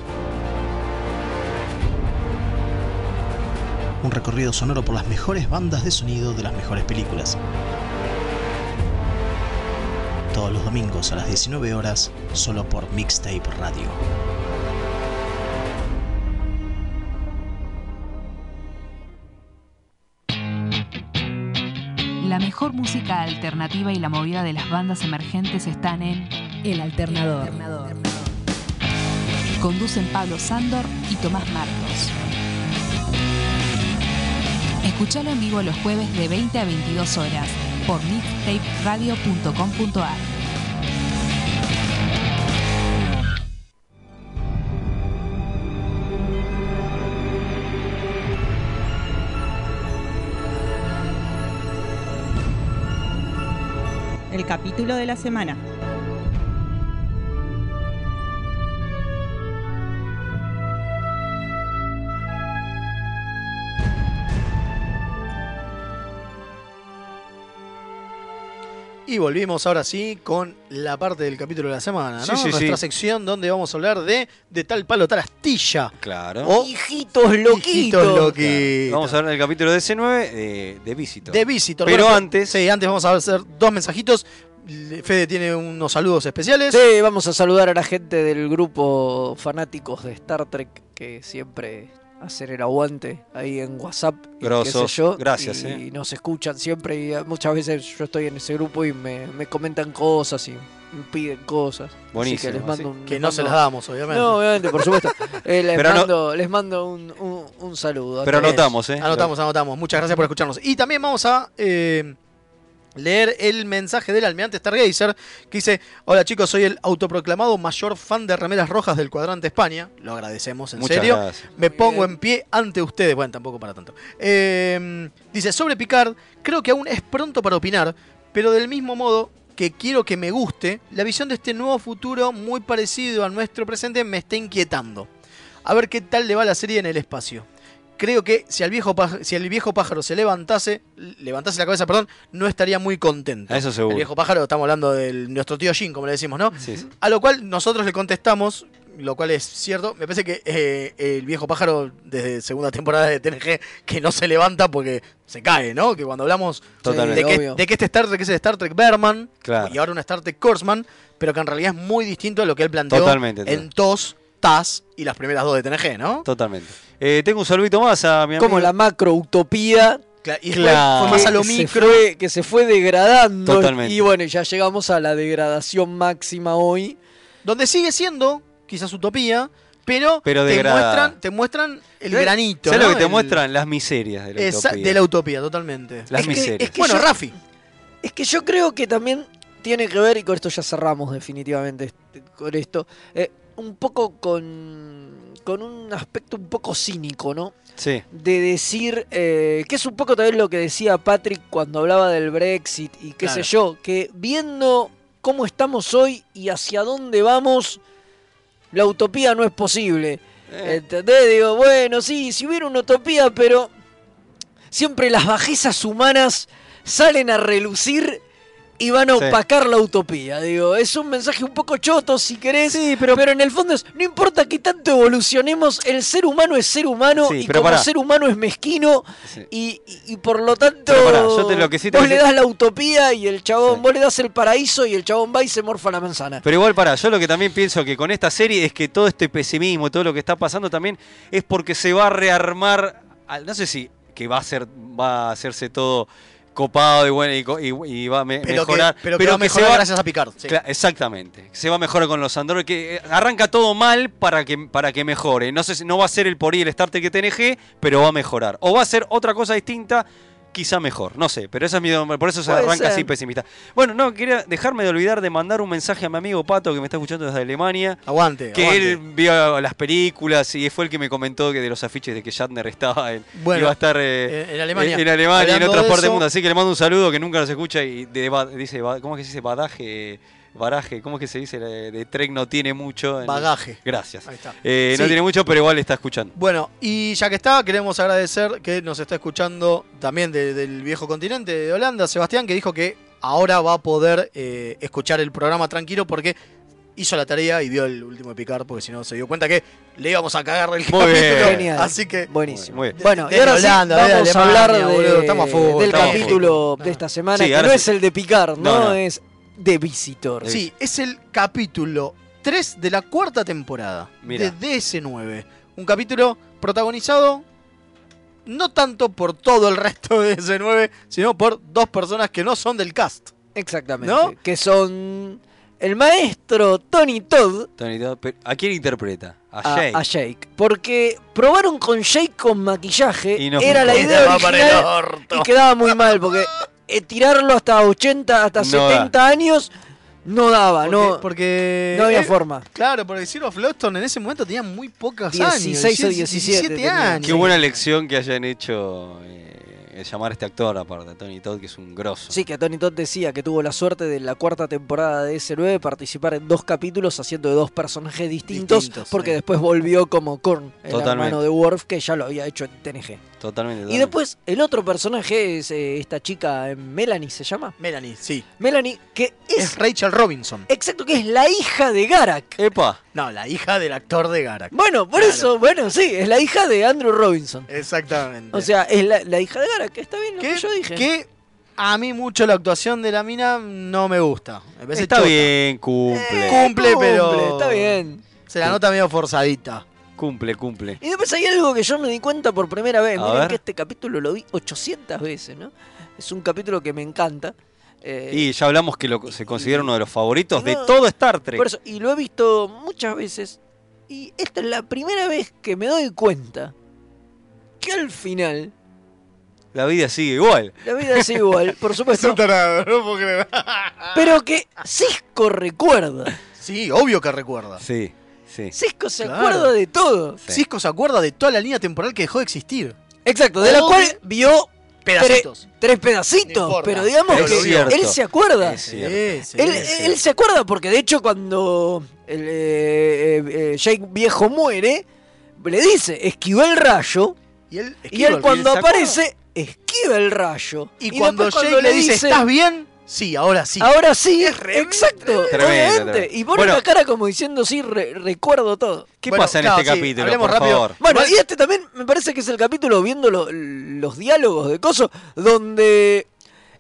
Un recorrido sonoro por las mejores bandas de sonido de las mejores películas. Todos los domingos a las 19 horas, solo por Mixtape Radio. La mejor música alternativa y la movida de las bandas emergentes están en El Alternador. Conducen Pablo Sándor y Tomás Marcos. Escuchalo en vivo los jueves de 20 a 22 horas por mixtaperadio.com.ar. El capítulo de la semana. Y volvimos ahora sí con la parte del capítulo de la semana, ¿no? Sí, sí, Nuestra sí. sección donde vamos a hablar de de tal palo tal astilla. Claro. O Hijitos loquitos. hijitos loquitos. Vamos a hablar del capítulo de C9 de, de Visitor. De Visitor. Pero Bueno, antes. Sí, antes vamos a hacer dos mensajitos. Fede tiene unos saludos especiales. Sí, vamos a saludar a la gente del grupo fanáticos de Star Trek que siempre hacen el aguante ahí en WhatsApp. y qué Grosos. sé yo, Gracias, y, eh. nos escuchan siempre y eh, muchas veces yo estoy en ese grupo y me, me comentan cosas y me piden cosas. Así Buenísimo, que les mando sí. un- Que les no se las damos, obviamente. No, obviamente, por supuesto. Eh, les, Pero no- mando, les mando un, un- un saludo. Pero anotamos, ¿eh? Anotamos, anotamos. Muchas gracias por escucharnos. Y también vamos a eh, leer el mensaje del almirante Stargazer que dice: Hola chicos, soy el autoproclamado mayor fan de remeras rojas del cuadrante España. Lo agradecemos, en Muchas serio. gracias. Me pongo en pie ante ustedes. Bueno, tampoco para tanto. Eh, dice: Sobre Picard, creo que aún es pronto para opinar, pero del mismo modo que quiero que me guste, la visión de este nuevo futuro muy parecido a nuestro presente me está inquietando. A ver qué tal le va la serie en el espacio. Creo que si, al viejo si el viejo pájaro se levantase, levantase la cabeza, perdón, no estaría muy contento. Eso seguro. El viejo pájaro, estamos hablando de nuestro tío Jin, como le decimos, ¿no? Sí, sí. A lo cual nosotros le contestamos, lo cual es cierto. Me parece que eh, el viejo pájaro, desde segunda temporada de TNG, que no se levanta porque se cae, ¿no? Que cuando hablamos Totalmente. de que, de que este Star Trek es el Star Trek Berman Claro. y ahora un Star Trek Korsman, pero que en realidad es muy distinto a lo que él planteó Totalmente, en TOS, TAS y las primeras dos de TNG, ¿no? Totalmente. Eh, tengo un saludito más a mi amigo. Como la macro utopía y Claro. fue más a lo que se micro. fue- que se fue degradando. Totalmente. Y bueno, ya llegamos a la degradación máxima hoy. donde sigue siendo quizás utopía, pero, Pero te, muestran, te muestran el ¿Sabes- granito. ¿Sabes ¿no? lo que te El- muestran? Las miserias de la esa- utopía. de la utopía, totalmente. Las Es que- miserias. es que bueno, yo- Rafi. Es que yo creo que también tiene que ver, y con esto ya cerramos definitivamente este- con esto, eh, un poco con, con un aspecto un poco cínico, ¿no? Sí. De decir, eh, que es un poco también lo que decía Patrick cuando hablaba del Brexit y qué Claro. sé yo, que viendo cómo estamos hoy y hacia dónde vamos, la utopía no es posible. Eh, ¿Entendés? Digo, bueno, sí, si hubiera una utopía, pero siempre las bajezas humanas salen a relucir y van a Sí. opacar la utopía. Digo, es un mensaje un poco choto si querés, pero, en el fondo es, no importa que tanto evolucionemos, el ser humano es ser humano Sí, y pero como ser humano es mezquino Sí. y, y- y por lo tanto Pero pará, yo te- lo que sí te vos le das la utopía y el chabón, Sí. vos le das el paraíso y el chabón va y se morfa la manzana. Pero igual para, yo lo que también pienso que con esta serie es que todo este pesimismo, todo lo que está pasando también es porque se va a rearmar, al- no sé si que va a ser, va a hacerse todo copado y bueno y, y- y va a me- Pero mejorar, que, pero que va a se mejorar gracias a Picard. sí. Exactamente, se va a mejorar con los androides, que eh, arranca todo mal para que, para que mejore. No sé si no va a ser el por ahí el starter que TNG, pero va a mejorar. O va a ser otra cosa distinta, quizá mejor, no sé, pero esa es mi, por eso se Puede arranca ser. así pesimista. Bueno, no, quería dejarme de olvidar de mandar un mensaje a mi amigo Pato que me está escuchando desde Alemania. Aguante, Que aguante. él vio las películas y fue el que me comentó que de los afiches de que Shatner estaba en, Bueno, iba a estar eh, en- Alemania. en, Alemania en otras de partes del mundo. Así que le mando un saludo que nunca nos escucha y de, ba- dice, ¿cómo es que se dice? Badaje, baraje, ¿cómo es que se dice? De, de Trek no tiene mucho. en- Bagaje. Gracias. Ahí está. Eh, No Sí. tiene mucho, pero igual está escuchando. Bueno, y ya que está, queremos agradecer que nos está escuchando también de- del viejo continente de Holanda, Sebastián, que dijo que ahora va a poder eh, escuchar el programa tranquilo porque hizo la tarea y vio el último de Picard, porque si no se dio cuenta que le íbamos a cagar el Muy capítulo. bien. Genial. Así que Buenísimo. Muy bien. Bueno, y de ahora sí, Holanda, de vamos a hablar de- boludo, estamos a full, del estamos a full. capítulo de esta semana, Sí, que ahora no sí. es el de Picard, ¿no? No, no. Es The Visitor. Sí, es el capítulo 3 de la cuarta temporada Mira. de DS9. Un capítulo protagonizado no tanto por todo el resto de DS9, sino por dos personas que no son del cast. Exactamente. ¿No? Que son el maestro Tony Todd Tony Todd, pero ¿A quién interpreta? A a, Jake. a Jake. Porque probaron con Jake con maquillaje. Y no era la idea Estaba para el original orto. y quedaba muy mal. Porque eh, tirarlo hasta 80, hasta No 70 años no daba. Porque, no, porque- no había eh, forma. Claro, porque Zero of Loston en ese momento tenía muy pocos 16 años. o 17 tenía. años. Qué buena lección que hayan hecho eh, llamar a este actor, aparte, Tony Todd, que es un grosso. Sí, que Tony Todd decía que tuvo la suerte de la cuarta temporada de S9 participar en dos capítulos haciendo de dos personajes distintos, Distintos, porque sí. después volvió como Korn, el Totalmente. hermano de Worf, que ya lo había hecho en TNG. Totalmente. totalmente. Y después el otro personaje es eh, esta chica, eh, Melanie se llama. Melanie, sí. Melanie, que es, Es Rachel Robinson. exacto, que es la hija de Garak. Epa, No, la hija del actor de Garak. Bueno, por Claro. eso, bueno, sí, es la hija de Andrew Robinson. Exactamente. O sea, es la, la hija de Garak, está bien lo que, yo dije. que a mí mucho la actuación de la mina no me gusta. Me está chota. bien, cumple. Eh, Cumple, pero- cumple, Está bien. Se la nota medio forzadita. Cumple, cumple. Y después hay algo que yo me di cuenta por primera vez. A Miren ver. que este capítulo lo vi 800 veces, ¿no? Es un capítulo que me encanta. Eh, Y ya hablamos que lo, se considera uno de los favoritos de todo Star Trek. por eso, y lo he visto muchas veces. Y esta es la primera vez que me doy cuenta que al final La vida sigue igual. la vida es igual, por supuesto. tarado, no puedo creer. pero que Cisco recuerda. Sí, obvio que recuerda. Sí, sí. Cisco se Claro. acuerda de todo. Sí. Cisco se acuerda de toda la línea temporal que dejó de existir. Exacto, de la cual vio Pedacitos. tres pedacitos. Pero digamos pero que él se acuerda. Es Él, se acuerda porque de hecho cuando el, eh, eh, eh, Jake viejo muere, le dice, esquiva el rayo, Y él, y él esquiva- cuando aparece, esquiva el rayo. Y, cuando Jake le dice, ¿estás bien? Sí, ahora sí. Ahora sí, re- exacto, Tremendo, obviamente. tremendo. Y pone Bueno. la cara como diciendo, sí, re- recuerdo todo. ¿Qué Bueno, pasa en claro, este sí, capítulo, hablemos por rápido. favor? Bueno, y este también me parece que es el capítulo viendo lo- los diálogos de Coso, donde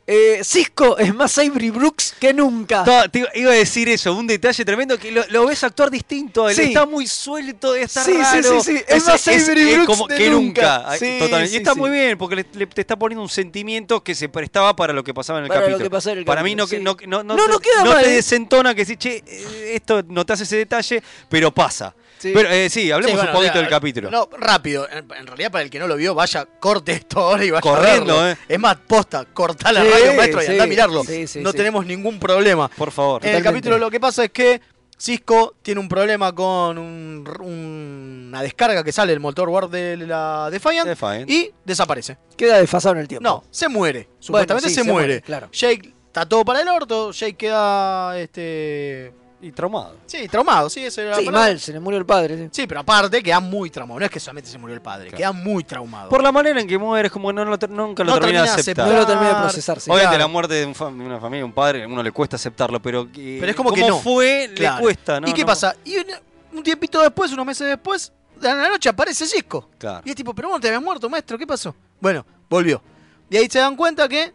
eh, Cisco es más Avery Brooks que nunca. Te iba- a decir eso, un detalle tremendo que lo, lo ves actuar distinto, él Sí. está muy suelto, está Sí, sí, raro. sí, sí, es más Avery Brooks como de que nunca. Sí, totalmente. sí, y está sí. muy bien porque le- le- te está poniendo un sentimiento que se prestaba para lo que pasaba en el Para lo capítulo. que pasaba en el para mí no, capítulo, sí. no, no, No, no te, queda no mal, te ¿eh? desentona que sí, che, eh, esto no te hace ese detalle, pero pasa. Sí. Pero eh, sí, hablemos Sí, bueno, un poquito o sea, del capítulo. No, rápido. En, en realidad, para el que no lo vio, vaya, corte esto ahora y vaya Corriendo, a verlo. eh. Es más, posta, cortá la Sí, radio, maestro, y andá a mirarlo. sí, sí, no sí. tenemos ningún problema. Por favor. En el capítulo lo que pasa es que Cisco tiene un problema con un- un- una descarga que sale del motor Ward de la Defiant Defiant. y desaparece. Queda desfasado en el tiempo. No, se muere. Supuestamente sí, se, se muere. muere, claro. Jake está todo para el orto. Jake queda este Y traumado. sí, traumado, sí, esa era Sí, palabra. mal, se le murió el padre. sí. Sí, pero aparte queda muy traumado. No es que solamente se murió el padre, Claro. queda muy traumado. Por la manera en que muere, es como que no lo ter- nunca lo No termina de termina de aceptar. No lo terminé de procesar. sí. Obviamente claro. la muerte de, un fam- una familia, un padre, a uno le cuesta aceptarlo, pero, que- Pero es como que ¿cómo no. fue? Claro. Le cuesta, ¿no? ¿Y qué No. pasa? Y un, un tiempito después, unos meses después, de la noche aparece Cisco. Claro. Y es tipo, pero vos no te habías muerto, maestro, ¿qué pasó? Bueno, volvió. Y ahí se dan cuenta que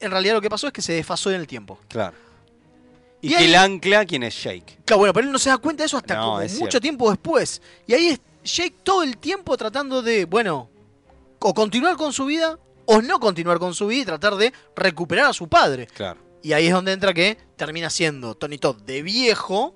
en realidad lo que pasó es que se desfasó en el tiempo. Claro. Y, Y que el ancla, ¿quién es Jake? Claro, bueno, pero él no se da cuenta de eso hasta No, como es mucho tiempo después. Y ahí es Jake todo el tiempo tratando de, bueno, o continuar con su vida o no continuar con su vida y tratar de recuperar a su padre. Claro. Y ahí es donde entra que termina siendo Tony Todd de viejo,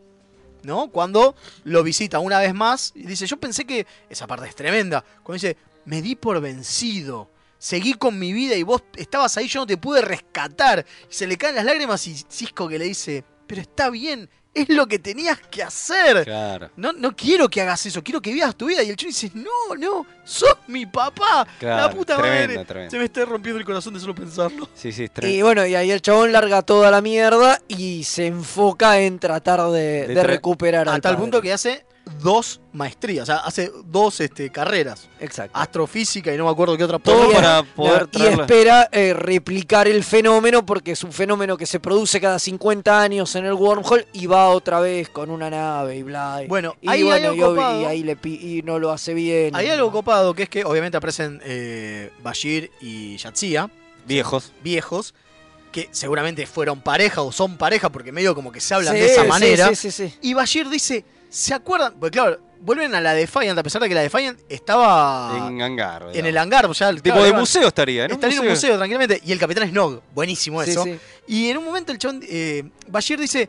¿no? Cuando lo visita una vez más y dice, yo pensé que esa parte es tremenda. Cuando dice, me di por vencido. Seguí con mi vida y vos estabas ahí, yo no te pude rescatar. Y se le caen las lágrimas y Cisco que le dice, pero está bien, es lo que tenías que hacer. Claro. No, no quiero que hagas eso, quiero que vivas tu vida. Y el chico dice, no, no, sos mi papá. Claro, la puta tremendo, madre. tremendo. Se me está rompiendo el corazón de solo pensarlo. Sí, sí, es Y tremendo. bueno, y ahí el chabón larga toda la mierda y se enfoca en tratar de, De de tra- recuperar A al tal padre. punto que hace dos maestrías, o sea, hace dos este, carreras. Exacto. Astrofísica y no me acuerdo qué otra Todo para poder y traerla- espera eh, replicar el fenómeno porque es un fenómeno que se produce cada 50 años en el wormhole y va otra vez con una nave y bla. y- Bueno, y, ahí hay bueno, algo y ob- copado. y ahí le y no lo hace bien. Hay algo copado que es que obviamente aparecen eh, Bashir y Yatsia, Viejos. viejos, que seguramente fueron pareja o son pareja, porque medio como que se hablan Sí, de esa sí, manera. sí, sí, sí. Y Bashir dice, ¿se acuerdan? Porque claro, vuelven a la Defiant, a pesar de que la Defiant estaba En hangar. en digamos. el hangar, ya Tipo claro, de iban- museo estaría, ¿no? Estaría en un museo tranquilamente. Y el capitán Snog, buenísimo Sí, eso. sí. Y en un momento el chabón, eh, Bashir dice,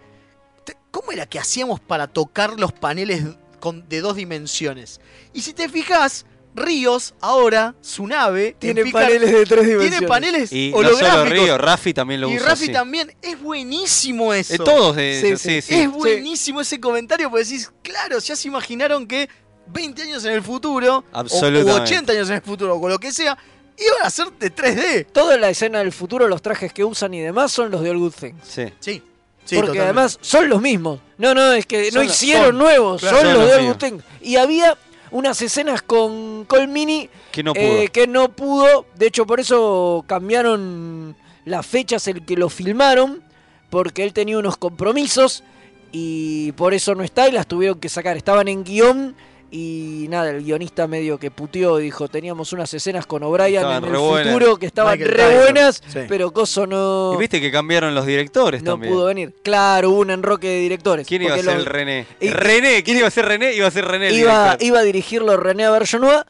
"Te- ¿cómo era que hacíamos para tocar los paneles con- de dos dimensiones? Y si te fijas, Ríos, ahora, su nave, en Tiene Picard, paneles de tres dimensiones. Tiene paneles Y no solo holográficos. Río, Rafi también lo y usa. Rafi sí. también. Es buenísimo eso. Eh, todos, eh, Sí, sí. Es buenísimo ese comentario porque decís, claro, ya se imaginaron que 20 años en el futuro, o, u Absolutamente. 80 años en el futuro, o con lo que sea, iban a ser de 3D. Toda la escena del futuro, los trajes que usan y demás son los de All Good Things. Sí. Sí. sí, Porque totalmente. además son los mismos. No, no, es que Son no los- hicieron son. nuevos, Claro, son son los los de All. Good Things. Y había unas escenas con Colmini Que no pudo. eh, que no pudo. De hecho, por eso cambiaron las fechas el que lo filmaron. Porque él tenía unos compromisos. Y por eso no está y las tuvieron que sacar. Estaban en guion. Y nada, el guionista medio que puteó. Dijo: Teníamos unas escenas con O'Brien en el buenas. futuro que estaban Michael re Tyler, buenas. sí. Pero Coso no. Y viste que cambiaron los directores No también. pudo venir. Claro, hubo un enroque de directores. ¿Quién iba a ser lo- el René? y- René, ¿quién iba a ser René? Iba a ser René el Iba, iba a dirigirlo René Avergenua,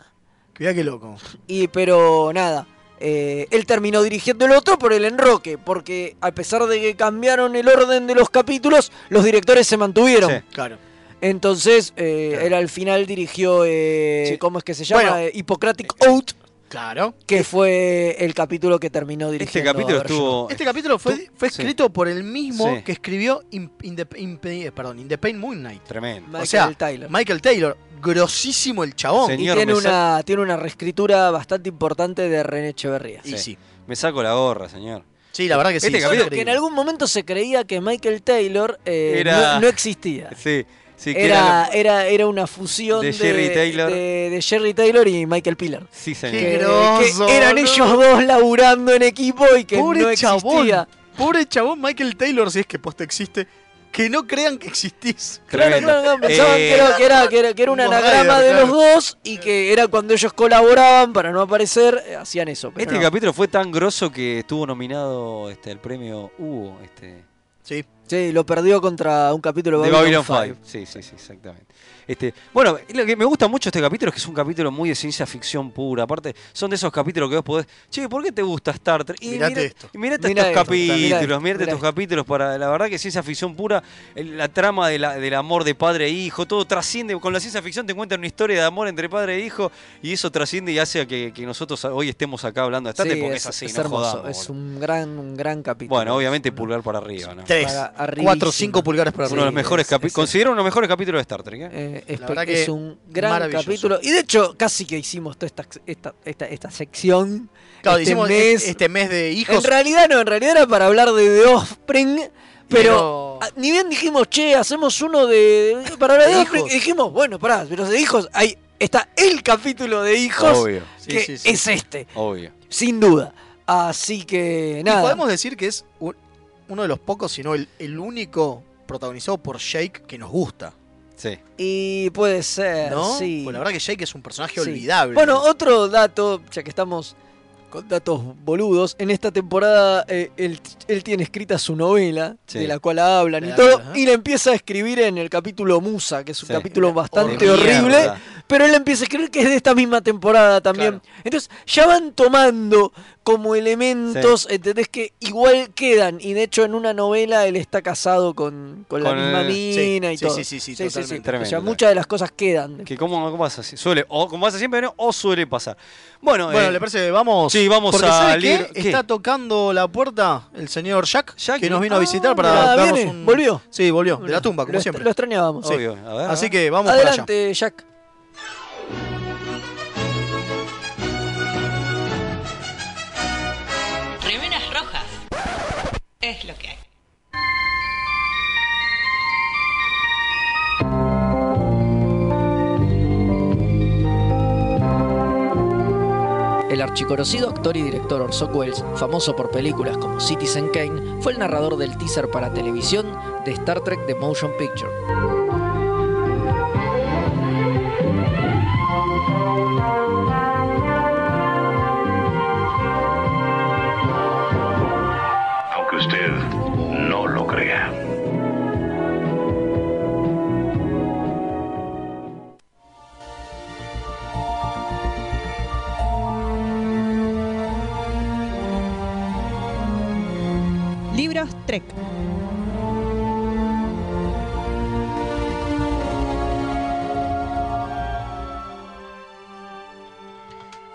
Mirá qué loco. y pero nada. eh, él terminó dirigiendo el otro por el enroque, porque a pesar de que cambiaron el orden de los capítulos, los directores se mantuvieron. Sí. Claro. Entonces, eh, Claro. él al final dirigió, eh, Sí. ¿cómo es que se llama? Bueno. Eh, Hippocratic Oath, Claro. que fue el capítulo que terminó Este dirigiendo. capítulo Avergenua. estuvo. Este capítulo fue, fue Sí. escrito por el mismo Sí. que escribió In, In the, In- eh, perdón, In the Pain Moon Knight. Tremendo. Michael o sea, Taylor. Michael Taylor, grosísimo el chabón. Señor. Y tiene una, tiene una reescritura bastante importante de René Echeverría. Y sí. Me saco la gorra, señor. Sí, la verdad que sí. Este es capítulo- que en algún momento se creía que Michael Taylor eh, Era- no, no existía. Sí, sí, que Era, era. era, era una fusión de de, Jerry Taylor. de- de Jerry Taylor y Michael Pillar. Sí, Qué señor. Que, groso, que eran ellos dos laburando en equipo y que Pobre no chabón. existía. Pobre chabón Michael Taylor, si es que posta existe. Que no crean que existís. Claro, Tremendo. claro, claro, pensaban Eh, que, era, que, era, que, era, que era un Ghost anagrama Rider, de los dos y que era cuando ellos colaboraban para no aparecer, eh, hacían eso. pero Este no. capítulo fue tan grosso que estuvo nominado este, al premio Hugo este, Sí. Sí, lo perdió contra un capítulo de Babylon Babylon 5. Sí, sí, sí, exactamente. Este, bueno, lo que me gusta mucho de este capítulo es que es un capítulo muy de ciencia ficción pura. Aparte, son de esos capítulos que vos podés. Che, ¿por qué te gusta Star Trek? Y Mirate mira- esto. y mirate Mirá estos esto, capítulos, mirate mirá estos capítulos para. La verdad que ciencia ficción pura, el- la trama de la- del amor de padre e hijo, todo trasciende. Con la ciencia ficción te cuentan una historia de amor entre padre e hijo y eso trasciende y hace a que, que nosotros hoy estemos acá hablando de Star Trek Sí, porque es, es, así, es no hermoso, jodamos, es un gran, un gran capítulo. Bueno, obviamente pulgar para arriba, ¿no? Tres, cuatro, cinco pulgares para Uno de los arriba. mejores es- capítulos. Considero uno de los mejores capítulos de Star Trek, ¿eh? Eh, La espe- verdad que es un gran capítulo. Y de hecho, casi que hicimos toda esta, esta, esta, esta sección. Claro, este hicimos mes. este, mes de hijos. En realidad no, en realidad era para hablar de The Offspring. Pero Pero- ni bien dijimos, che, hacemos uno de. para hablar de, De Offspring. hijos. Y dijimos, bueno, pará, pero de hijos, ahí está el capítulo de hijos Obvio, Sí, que sí, sí. es este, obvio. sin duda. Así que Y nada. podemos decir que es un- uno de los pocos, si no el, el único protagonizado por Jake que nos gusta. Sí. Y puede ser, ¿No? sí. Pues la verdad que Jake es un personaje Sí. olvidable. Bueno, otro dato, ya que estamos con datos boludos, en esta temporada eh, él, él tiene escrita su novela, Sí. de la cual hablan y todo, ajá. y la empieza a escribir en el capítulo Musa, que es un capítulo bastante Horrible. Pero él empieza a escribir que es de esta misma temporada también. Entonces, ya van tomando como elementos, ¿entendés? Que igual quedan, y de hecho en una novela él está casado con, con la misma el- mina sí, y sí, todo. sí, sí, sí, totalmente. O Tremendo, sea, muchas de las cosas quedan. Que como, como pasa, así, suele, o como pasa siempre, ¿no? o suele pasar. Bueno, Bueno, eh, ¿le parece que vamos? Sí, vamos Porque a. ¿qué? Está tocando la puerta el señor Jack, Jack, que nos vino ah, a visitar para Ah, darnos viene, un... volvió. Sí, volvió, de la tumba, como lo, siempre. Lo extrañábamos. sí. obvio. A ver, a Así ver. que vamos para allá. Adelante, Jack. Es lo que hay. El archiconocido actor y director Orson Welles, famoso por películas como Citizen Kane, fue el narrador del teaser para televisión de Star Trek The Motion Picture. Trek.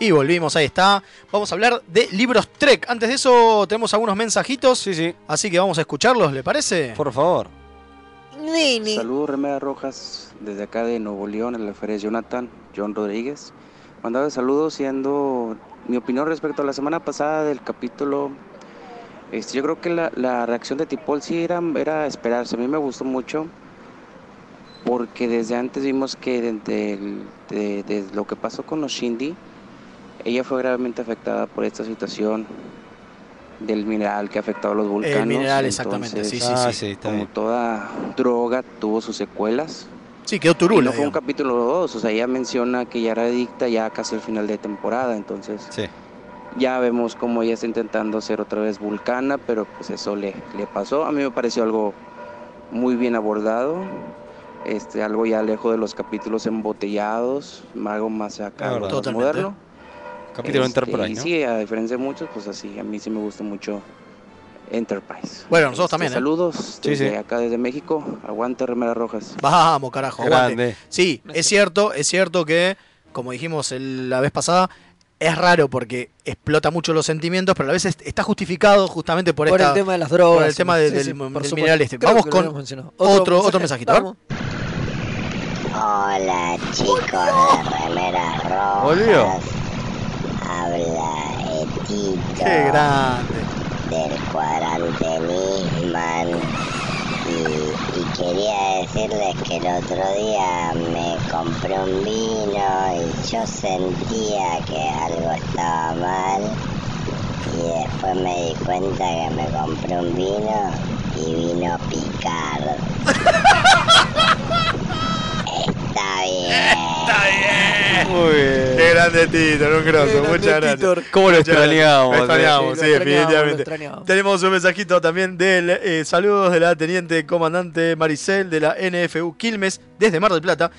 Y volvimos, ahí está. Vamos a hablar de libros Trek. Antes de eso, tenemos algunos mensajitos. Sí, sí. Así que vamos a escucharlos, ¿le parece? Por favor. Saludos, Remeras Rojas, desde acá de Nuevo León, en la feria de Jonathan, John Rodríguez. Mandaba saludos siendo mi opinión respecto a la semana pasada del capítulo. Este, yo creo que la, la reacción de Tipol sí era, era esperarse. A mí me gustó mucho porque desde antes vimos que desde el- de, de lo que pasó con los Shindy, ella fue gravemente afectada por esta situación del mineral que ha afectado a los volcanes. mineral, exactamente, sí, sí, Ah, sí. Como toda droga tuvo sus secuelas. Sí, quedó Y turula. no fue un capítulo 2, o sea, ella menciona que ya era adicta ya casi al final de temporada, entonces Sí. Ya vemos cómo ella está intentando ser otra vez vulcana, pero pues eso le, le pasó. A mí me pareció algo muy bien abordado, este, algo ya lejos de los capítulos embotellados, algo más acá, más Totalmente. moderno. Capítulo Este, Enterprise, ¿no? Sí, a diferencia de muchos, pues así, a mí sí me gusta mucho Enterprise. Bueno, nosotros Este, también, ¿eh? Saludos Sí, desde sí. acá desde México, aguante Remeras Rojas. Vamos, carajo, aguante. Grande. Sí, es cierto, es cierto que, como dijimos el- la vez pasada, es raro porque explota mucho los sentimientos, pero a est- está justificado justamente por, Por esta- el tema de las drogas. por el tema de- Sí, del, sí, por mineral este. Creo Vamos con otro, otro, mensajito. Vamos. Hola chicos de remeras rojas. Volvió. Habla Etito Qué grande. del cuadrante Nisman. Y, y quería decirles que el otro día me compré un vino y yo sentía que algo estaba mal. Y después me di cuenta que me compré un vino y vino Picard. Está bien. Muy bien. Qué grande Tito, un grosso, muchas gracias. Titor. ¿Cómo lo extrañamos, Lo extrañamos, sí, definitivamente. extrañamos. Tenemos un mensajito también del eh, saludos de la teniente comandante Maricel de la NFU Quilmes desde Mar del Plata.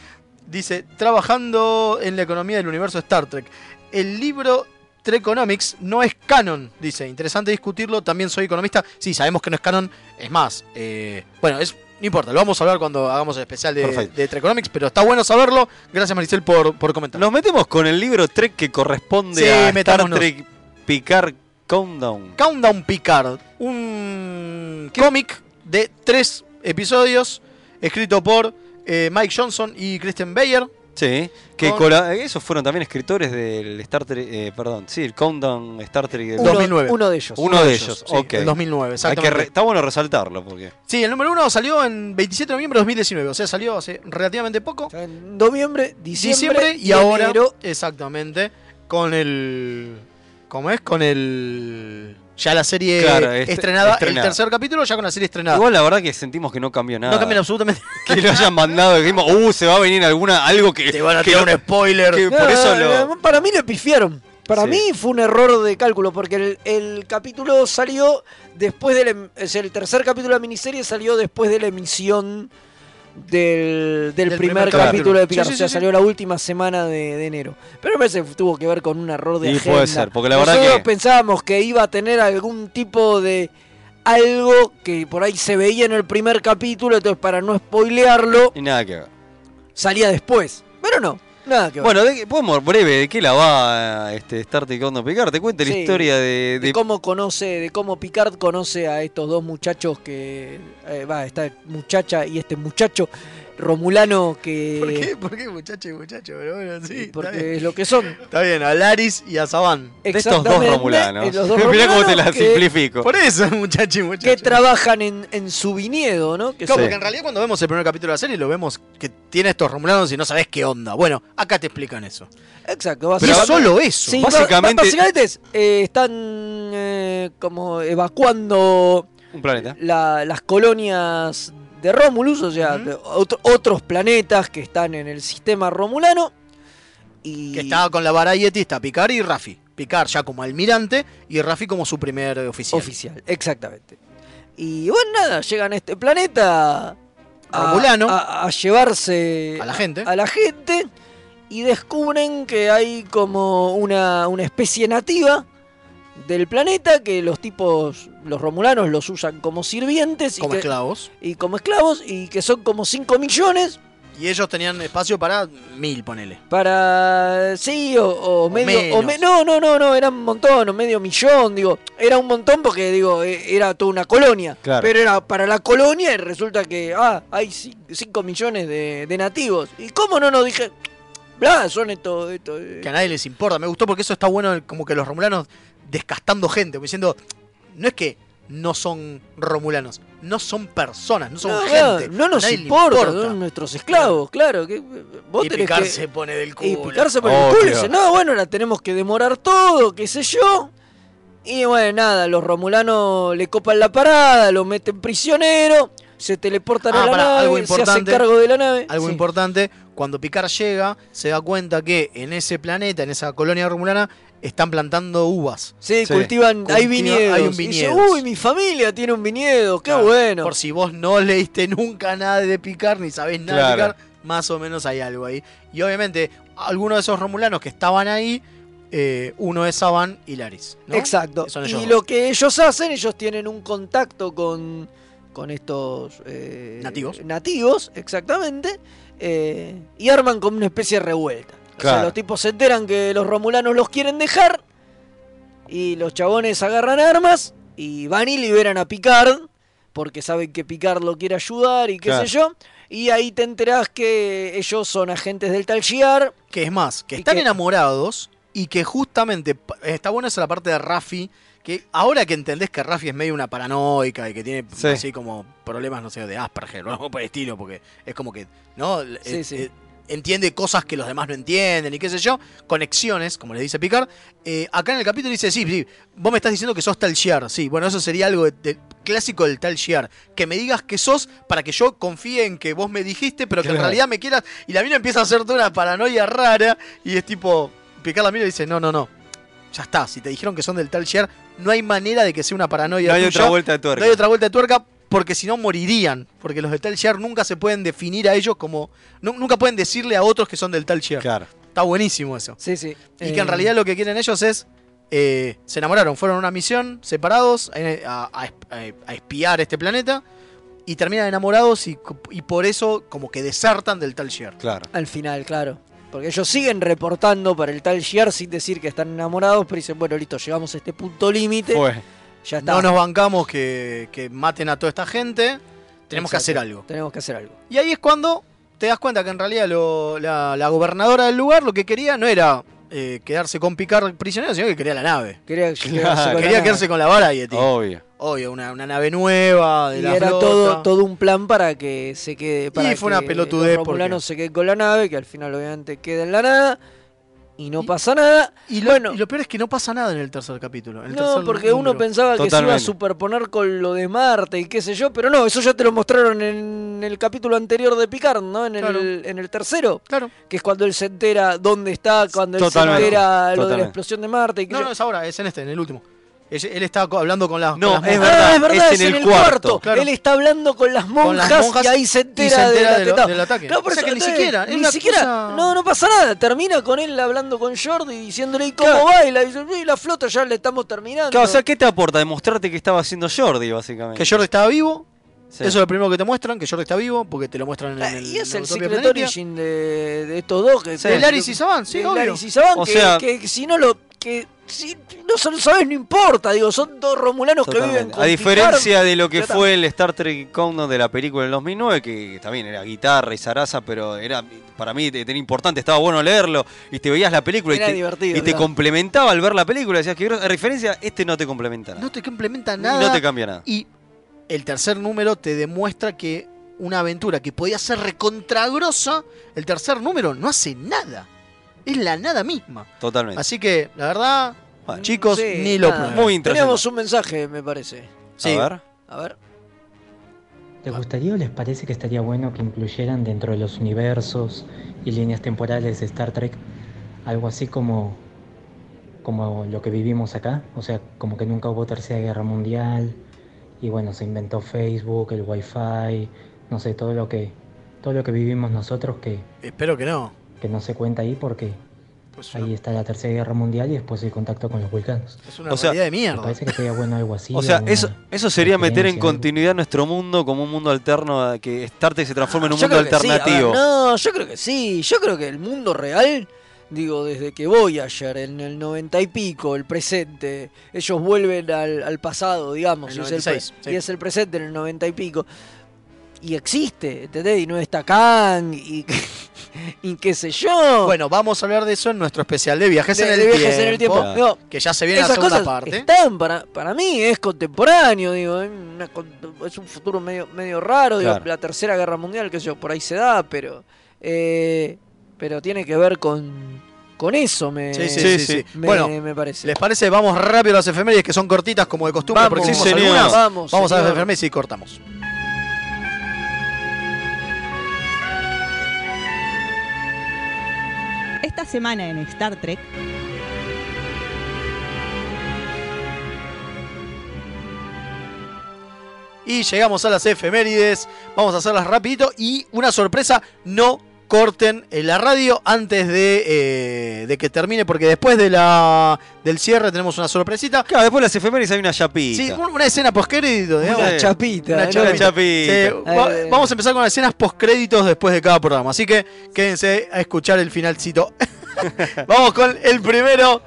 Dice, trabajando en la economía del universo Star Trek. El libro Trekonomics no es canon, dice. Interesante discutirlo, también soy economista. Sí, sabemos que no es canon. Es más, eh, bueno, es, no importa, lo vamos a hablar cuando hagamos el especial de, de pero está bueno saberlo. Gracias Maricel por, por comentar. Nos metemos con el libro Trek que corresponde Sí, a Star metámonos. Trek Picard Countdown. Countdown Picard, un cómic de tres episodios escrito por eh, Mike Johnson y Christian Bayer. Sí, que Con- esos fueron también escritores del Star Trek, eh, perdón, sí, el Countdown Star Trek del Uno- 2009. Uno de ellos. Uno de ellos, sí, ok. el 2009, Hay que exactamente. re- está bueno resaltarlo porque Sí, el número uno salió en 27 de noviembre de 2019, o sea, salió hace relativamente poco. En noviembre, diciembre, Diciembre y ahora, enero. exactamente, con el... ¿Cómo es? Con el... Ya la serie Claro, est- estrenada, estrenada. el tercer capítulo ya con la serie estrenada. igual la verdad que sentimos que no cambió nada. no cambian absolutamente. que lo hayan mandado, que dijimos, uh, se va a venir alguna algo que Te van a tirar lo- un spoiler. que por eso no, lo Para mí le pifiaron. Para Sí. mí fue un error de cálculo, porque el, el capítulo salió después del... em- Es el tercer capítulo de la miniserie salió después de la emisión del, del Del primer, primer capítulo de Picard. Sí, sí, o sea, sí, salió la última semana de, de enero. Pero me parece que tuvo que ver con un error de Y agenda. puede ser, porque la verdad Nosotros que- pensábamos que iba a tener algún tipo de... Algo que por ahí se veía en el primer capítulo, entonces para no spoilearlo, y nada que ver. salía después. Pero no, nada que. Bueno, de, podemos breve, ¿de qué la va este Star Trek Countdown Picard? Te cuenta la Sí, historia de, de de- cómo conoce, de cómo Picard conoce a estos dos muchachos que eh, va, esta muchacha y este muchacho romulano que ¿Por qué? ¿Por qué, muchacho y muchacho? Pero bueno, sí. está bien. porque es lo que son. Está bien, a Laris y a Saban. de estos dos romulanos. eh, los dos Mirá cómo te la que- simplifico. Por eso, muchacho y muchacho. que trabajan en, en su viñedo, ¿no? Que Claro, son- porque en realidad cuando vemos el primer capítulo de la serie lo vemos que tiene estos romulanos y no sabes qué onda. Bueno, acá te explican eso. Exacto, Pero es básicamente- solo eso. Sí, Básicamente- básicamente es, eh, están eh, como evacuando Un planeta. la- las colonias de Romulus, o sea, de otro- otros planetas que están en el sistema romulano. Y Que estaba con la Variety, está Picard y Raffi. Picard ya como almirante y Raffi como su primer oficial. oficial, exactamente. Y bueno, nada, llegan a este planeta a, Romulano. a- a llevarse A la gente. a la gente y descubren que hay como una, una especie nativa del planeta, que los tipos, los romulanos los usan como sirvientes. y Como que- esclavos. Y como esclavos, y que son como 5 millones. Y ellos tenían espacio para mil, ponele. Para. Sí, o, o medio. o menos. me- no, no, no, no, era un montón, o medio millón, digo. Era un montón porque, digo, e- era toda una colonia. Claro. Pero era para la colonia y resulta que, ah, hay 5 millones de, de nativos. ¿Y cómo no nos dije? Bla, son estos. estos eh, Que a nadie les importa. Me gustó porque eso está bueno, como que los romulanos descastando gente, como diciendo, no es que no son romulanos, no son personas, no son no, gente. claro, no a nos nadie le importa, son nuestros esclavos, claro. que, vos Y tenés Picard que- se pone del Y culo. picarse por el culo y dice, no, bueno, ahora tenemos que demorar todo, qué sé yo. Y bueno, nada, los romulanos le copan la parada, lo meten prisionero, se teleportan a Ah, la pará, nave, algo se hacen importante. cargo de la nave. Algo Sí. importante, cuando Picard llega, se da cuenta que en ese planeta, en esa colonia romulana, están plantando uvas. Sí, cultivan, hay viñedos. Hay un Y dice, viñedo. uy, mi familia tiene un viñedo, qué Claro, bueno. Por si vos no leíste nunca nada de Picard, ni sabés nada Claro. de Picard, más o menos hay algo ahí. Y obviamente, algunos de esos romulanos que estaban ahí, eh, uno es Saban y Laris. ¿no? Exacto. Son Y lo que ellos hacen, ellos tienen un contacto con, con estos eh, Nativos. Nativos, exactamente. eh, y arman como una especie de revuelta. O sea, Claro. los tipos se enteran que los romulanos los quieren dejar. Y los chabones agarran armas y van y liberan a Picard. Porque saben que Picard lo quiere ayudar y qué Claro. sé yo. Y ahí te enterás que ellos son agentes del Tal Shiar. Que es más, que están que- enamorados y que justamente está buena esa la parte de Rafi. Que ahora que entendés que Rafi es medio una paranoica y que tiene Sí. así como problemas, no sé, de Asperger o algo por el estilo, porque es como que, ¿no? Sí, Eh, sí. eh, entiende cosas que los demás no entienden y qué sé yo, conexiones, como le dice Picard. Eh, acá en el capítulo dice, sí, sí, vos me estás diciendo que sos tal Shiar, sí, bueno, eso sería algo de- de- clásico del tal Shiar, que me digas que sos para que yo confíe en que vos me dijiste, pero que en realidad me quieras, y la mina empieza a hacer toda una paranoia rara, y es tipo, Picard la mira y dice, no, no, no, ya está, si te dijeron que son del tal Shiar, no hay manera de que sea una paranoia No hay tuya, otra vuelta de tuerca. No hay otra vuelta de tuerca, porque si no morirían. Porque los de Tal Shiar nunca se pueden definir a ellos como. nu- nunca pueden decirle a otros que son del Tal Shiar. Claro. Está buenísimo eso. Sí, sí. Y que en Eh, realidad lo que quieren ellos es. eh, se enamoraron, fueron a una misión separados eh, a, a- a- a espiar este planeta. Y terminan enamorados y, y por eso como que desertan del Tal Shiar. Claro. Al final, claro. Porque ellos siguen reportando para el tal Shiar sin decir que están enamorados, pero dicen, bueno, listo, llegamos a este punto límite. Fue. Ya está. No nos bancamos que, que maten a toda esta gente. Tenemos que hacer algo. Tenemos que hacer algo. Y ahí es cuando te das cuenta que en realidad lo- la, la gobernadora del lugar lo que quería no era eh, quedarse con Picard prisionero, sino que quería la nave. Quería, Claro, quedarse con la quería nave. quedarse con la Variety. Obvio. Obvio, una, una nave nueva de Y la era flota. todo, todo un plan para que se quede. Para fue una que pelotudez Los romulanos porque- se queden con la nave, que al final obviamente queda en la nada. Y no pasa nada. Y lo, y lo peor es que no pasa nada en el tercer capítulo. el No, tercer porque número. uno pensaba que se iba a superponer con lo de Marte y qué sé yo, pero no, eso ya te lo mostraron en el capítulo anterior de Picard, ¿no? En el, Claro. en el tercero. Claro. Que es cuando él se entera dónde está, cuando él Totalmente. se entera lo de la explosión de Marte y qué No, sé no, yo. es ahora, es en este, en el último. Él, él está hablando con las. No, con las es monjas. verdad, Ah, es verdad, es en en el cuarto. cuarto. Claro. Él está hablando con las monjas, Con las monjas y ahí se entera, se entera del de lo- atentado. del ataque. Claro, por O sea eso, que ni entonces, siquiera, ni siquiera, cosa- no, no pasa nada. Termina con él hablando con Jordi diciéndole ¿y cómo Claro. baila? Y dice, "Uy, la flota ya le estamos terminando. Claro, o sea, ¿qué te aporta? Demostrarte que estaba haciendo Jordi, básicamente. Que Jordi estaba vivo. Sí. Eso es lo primero que te muestran, que Jordi está vivo, porque te lo muestran en Ah, el. y es el secret origin de, de estos dos. Que, De Laris y Saban, sí, de obvio. Laris y Saban, O que, sea- que si no lo... Que, si no lo sabes, no importa. Digo, son dos romulanos que viven con A diferencia de lo que fue el Star Trek Countdown de la película del 2009, que también era guitarra y zaraza, pero era para mí era importante, estaba bueno leerlo y te veías la película Era y te, divertido, y te claro. complementaba al ver la película. Decías que a referencia, este no te complementa nada. No te complementa nada. no te cambia nada. Y el tercer número te demuestra que una aventura que podía ser recontragrosa, el tercer número no hace nada. Es la nada misma. Totalmente. Así que, la verdad, chicos, Sí, ni lo nada. Muy interesante. Teníamos un mensaje, me parece. Sí. A ver. A ver. ¿Les gustaría o les parece que estaría bueno que incluyeran dentro de los universos y líneas temporales de Star Trek algo así como, como lo que vivimos acá? O sea, como que nunca hubo tercera guerra mundial y bueno, se inventó Facebook, el Wi-Fi, no sé, todo lo que, todo lo que vivimos nosotros que, Espero que no. Que no se cuenta ahí porque Ahí está la Tercera Guerra Mundial y después el contacto con los vulcanos. Es una O sea, realidad de Me mierda. parece que sería bueno algo así. O sea, eso, eso sería meter en continuidad nuestro mundo como un mundo alterno, a que Star Trek se transforme en un Yo mundo que sí, ver, alternativo. no, yo creo que sí. Yo creo que el mundo real, digo, desde que Voyager en el 90 y pico, el presente, ellos vuelven al, al pasado, digamos, El y, es el 96, sí. y es el presente en el 90 y pico. Y existe, ¿entendés? Y no está Kang, y, y qué sé yo. Bueno, vamos a hablar de eso en nuestro especial de viajes, De- en, el de viajes tiempo, en el tiempo. No, que ya se viene la segunda cosas parte. están para, para mí, es contemporáneo, digo, es, una con- es un futuro medio, medio raro, digo, la tercera guerra mundial, que sé yo, por ahí se da, pero eh, pero tiene que ver con, con eso, me, Sí, sí, sí, sí, sí. me, Bueno, me parece. ¿Les parece? Vamos rápido a las efemérides que son cortitas como de costumbre. Vamos, porque sí, hicimos señor. algunas. Vamos, a las efemérides y cortamos. Esta semana en Star Trek, Y llegamos a las efemérides. Vamos a hacerlas rapidito. Y una sorpresa, no corten en la radio antes de, eh, de que termine, porque después de la del cierre tenemos una sorpresita. Claro, después de las efemérides hay una chapita. Sí, un- una escena postcrédito, digamos. Una chapita, Una chapita. Una chapita. Sí, va- Eh. vamos a empezar con las escenas postcréditos después de cada programa. Así que quédense a escuchar el finalcito. vamos con el primero.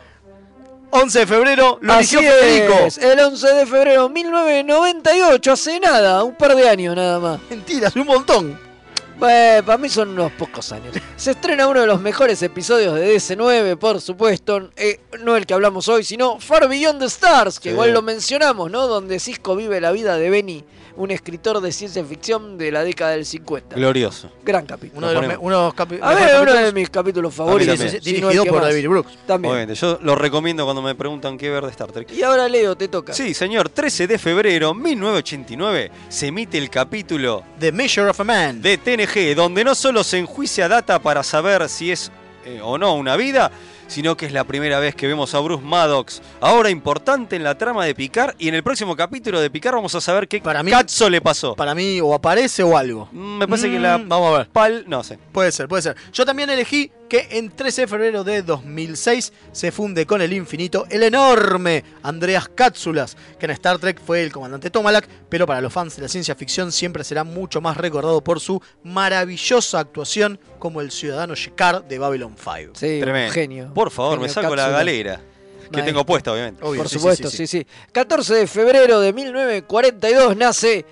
11 de febrero, lo Así eligió Federico. es, el 11 de febrero de 1998, hace nada, un par de años nada más. Mentiras, un montón. Bueno, para mí son unos pocos años. Se estrena uno de los mejores episodios de DC9, por supuesto. eh, no el que hablamos hoy, sino Far Beyond the Stars, que Sí. igual lo mencionamos, ¿no? Donde Cisco vive la vida de Benny, un escritor de ciencia ficción de la década del 50. Glorioso. Gran capítulo. Uno de los, ponemos. me- uno de los capi- A ver, mejores uno de capítulos. mis capítulos favoritos. Dirigido por más. David Brooks. También. Obviamente, yo lo recomiendo cuando me preguntan qué ver de Star Trek. Y ahora Leo, te toca. Sí, señor, 13 de febrero 1989 se emite el capítulo The Measure of a Man. de TNG, donde no solo se enjuicia data para saber si es eh, o no una vida, sino que es la primera vez que vemos a Bruce Maddox, ahora importante en la trama de Picard, y en el próximo capítulo de Picard vamos a saber qué Para mí- cazzo le pasó. Para mí, o aparece o algo. Mm, Me parece que Mm, la Vamos a ver. pal... no sé. Puede ser, puede ser. Yo también elegí que en 13 de febrero de 2006 se funde con el infinito el enorme Andreas Katsulas, que en Star Trek fue el comandante Tomalak, pero para los fans de la ciencia ficción siempre será mucho más recordado por su maravillosa actuación como el ciudadano Shekar de Babylon 5. Sí, un Tremendo. genio. Por favor, me saco la galera. Que Maestro. tengo puesta, obviamente. Obvio, Por sí, supuesto, sí, sí sí. sí, 14 de febrero de 1942 nace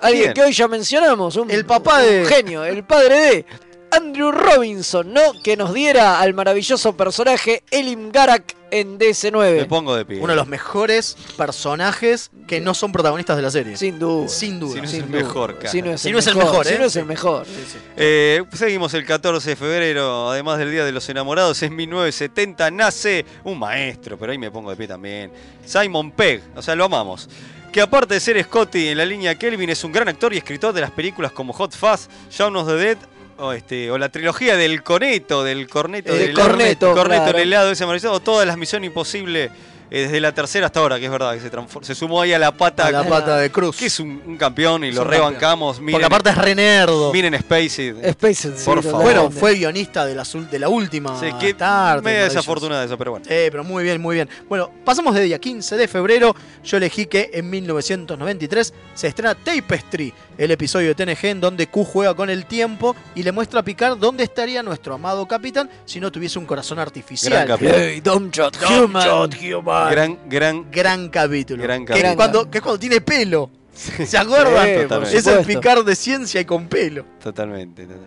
alguien que hoy ya mencionamos, un, El papá un de- genio, el padre de Andrew Robinson, ¿no? Que nos diera al maravilloso personaje Elim Garak en Me DC9. pongo de pie. Uno de los mejores personajes que no son protagonistas de la serie. Sin duda. Sin duda. Si no es sin el duda. mejor, cara. Si no es Si el no es el mejor, mejor, si ¿eh? no es el mejor. Eh, seguimos el 14 de febrero, además del Día de los Enamorados, en 1970 nace un maestro, pero ahí me pongo de pie también, Simon Pegg, o sea, lo amamos. Que aparte de ser Scotty en la línea Kelvin, es un gran actor y escritor de las películas como Hot Fuzz, Shaun of the Dead, o, este, o la trilogía del Coneto, del Corneto, El del Corneto, Corneto claro. el helado, ese o todas las Misión Imposible. Eh, desde la tercera hasta ahora, que es verdad, que se, sumó ahí a la pata, A la pata de Cruz. que es un, un campeón y Es lo campeón. rebancamos. Miren, Porque aparte es re nerdo. miren Spacey. Spaced, sí, Por favor. Bueno, fue guionista de la, sul- de la última Sí, que tarde. media desafortunada eso, pero bueno. Eh, pero muy bien, muy bien. Bueno, pasamos de día 15 de febrero. Yo elegí que en 1993 se estrena Tapestry, el episodio de TNG en donde Q juega con el tiempo y le muestra a Picard dónde estaría nuestro amado capitán si no tuviese un corazón artificial. Gran. Hey, Dom Shot Dom Human. Shot Human. Gran, gran. Gran capítulo. Gran Que, capítulo. es cuando, que es cuando tiene pelo. ¿Se acuerdan? Es el. Picard de ciencia y con pelo. Totalmente. total.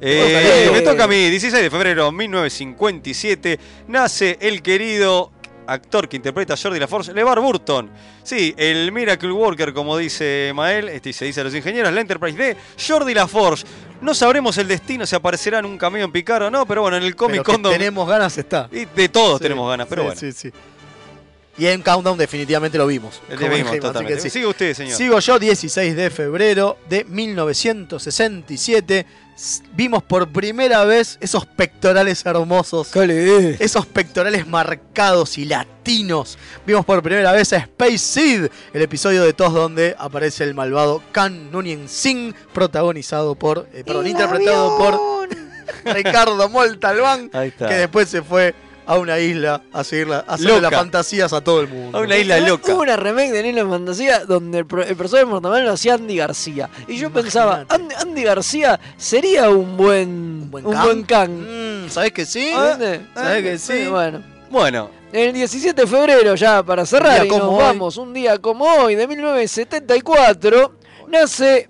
Eh, me toca a mí, 16 de febrero de 1957, nace el querido actor que interpreta a Jordi LaForge, LeVar Burton. Sí, el Miracle Worker, como dice Mael, este se dice a los ingenieros, la Enterprise de Jordi LaForge. No sabremos el destino, si aparecerá en un cameo en Picard o no, pero bueno, en el que Con tenemos ganas está. y de todos Sí, tenemos ganas, pero sí, bueno. sí, sí. Y en Countdown definitivamente lo vimos. El como de vimos, así que totalmente. sí. Sigue usted, señor. Sigo yo, 16 de febrero de 1967. S- Vimos por primera vez esos pectorales hermosos. Cale. Esos pectorales marcados y latinos. Vimos por primera vez a Space Seed, el episodio de TOS donde aparece el malvado Kan Nunien Singh, protagonizado por. eh, perdón, interpretado por Ricardo Moltalbán, Ahí está. que después se fue a una isla a seguirla, a hacerle las fantasías a todo el mundo. A una isla loca. Hubo una remake de Nilo en Fantasía donde el, pro- el personaje de Mortamar lo hacía Andy García. Y yo pensaba, Andy, Andy García sería un buen, un buen Kang? Kang. Mm, ¿Sabés que sí? ¿Entendés? ¿Sabés que sí? Bueno. Bueno, El 17 de febrero, ya para cerrar, Un y nos hoy. vamos, un día como hoy, de 1974, nace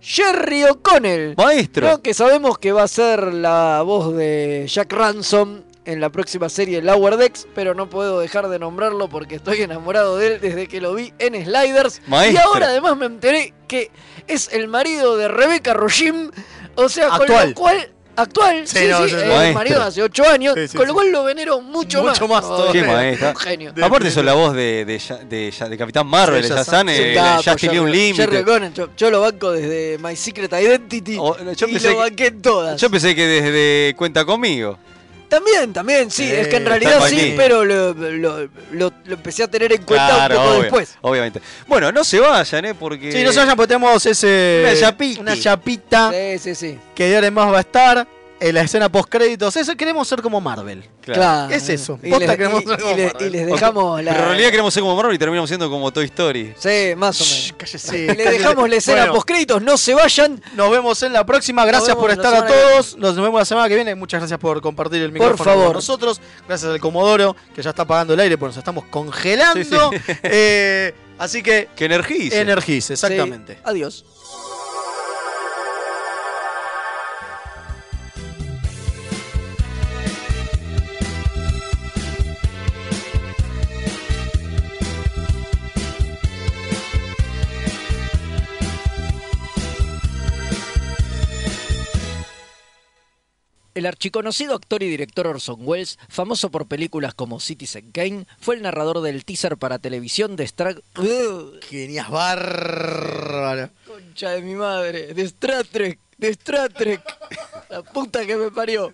Jerry O'Connell. Maestro. ¿no? Que sabemos que va a ser la voz de Jack Ransom en la próxima serie Lower Decks, pero no puedo dejar de nombrarlo porque estoy enamorado de él desde que lo vi en Sliders. Y ahora además me enteré que es el marido de Rebecca Rojim, o sea, con lo cual... Actual, sí, Sí, no, sí, sí, el marido de hace 8 años, Sí, sí, con lo cual lo venero mucho, Mucho más Oh, todavía. qué maestra. Un genio. De- Aparte son la voz de, de, de, de Capitán Marvel, de Shazam. Eh, Capo, Just Tiene un límite. Yo, yo lo banco desde My Secret Identity O- yo y pensé lo que- banqué en todas. Yo pensé que desde Cuenta Conmigo. También, también, sí, Eh, es que en realidad sí, pero lo, lo- lo- lo empecé a tener en cuenta Claro, un poco obvio, después. obviamente. Bueno, no se vayan, ¿eh? Porque... Sí, no se vayan porque tenemos ese. Una chapiti. Una chapita Sí, sí, sí. que de ahora en más va a estar en la escena post créditos. Eso queremos ser como Marvel. Claro. Es eso. Y, Posta les, queremos y- ser y como le- Marvel. y les dejamos la. Pero en realidad queremos ser como Marvel y terminamos siendo como Toy Story. Sí, más o menos. Cállese. Y le dejamos la escena Bueno, post créditos, no se vayan. Nos vemos en la próxima. Gracias vemos por estar a todos. Nos vemos la semana que viene. Muchas gracias por compartir el micrófono favor. con nosotros. Gracias al Comodoro, que ya está apagando el aire porque nos estamos congelando. Sí, sí. Eh, así que Que energice. energice, exactamente. Sí, Adiós. El archiconocido actor y director Orson Welles, famoso por películas como Citizen Kane, fue el narrador del teaser para televisión de Star... Genias bárbaro. Concha de mi madre, de Star Trek, de Star Trek. La puta que me parió.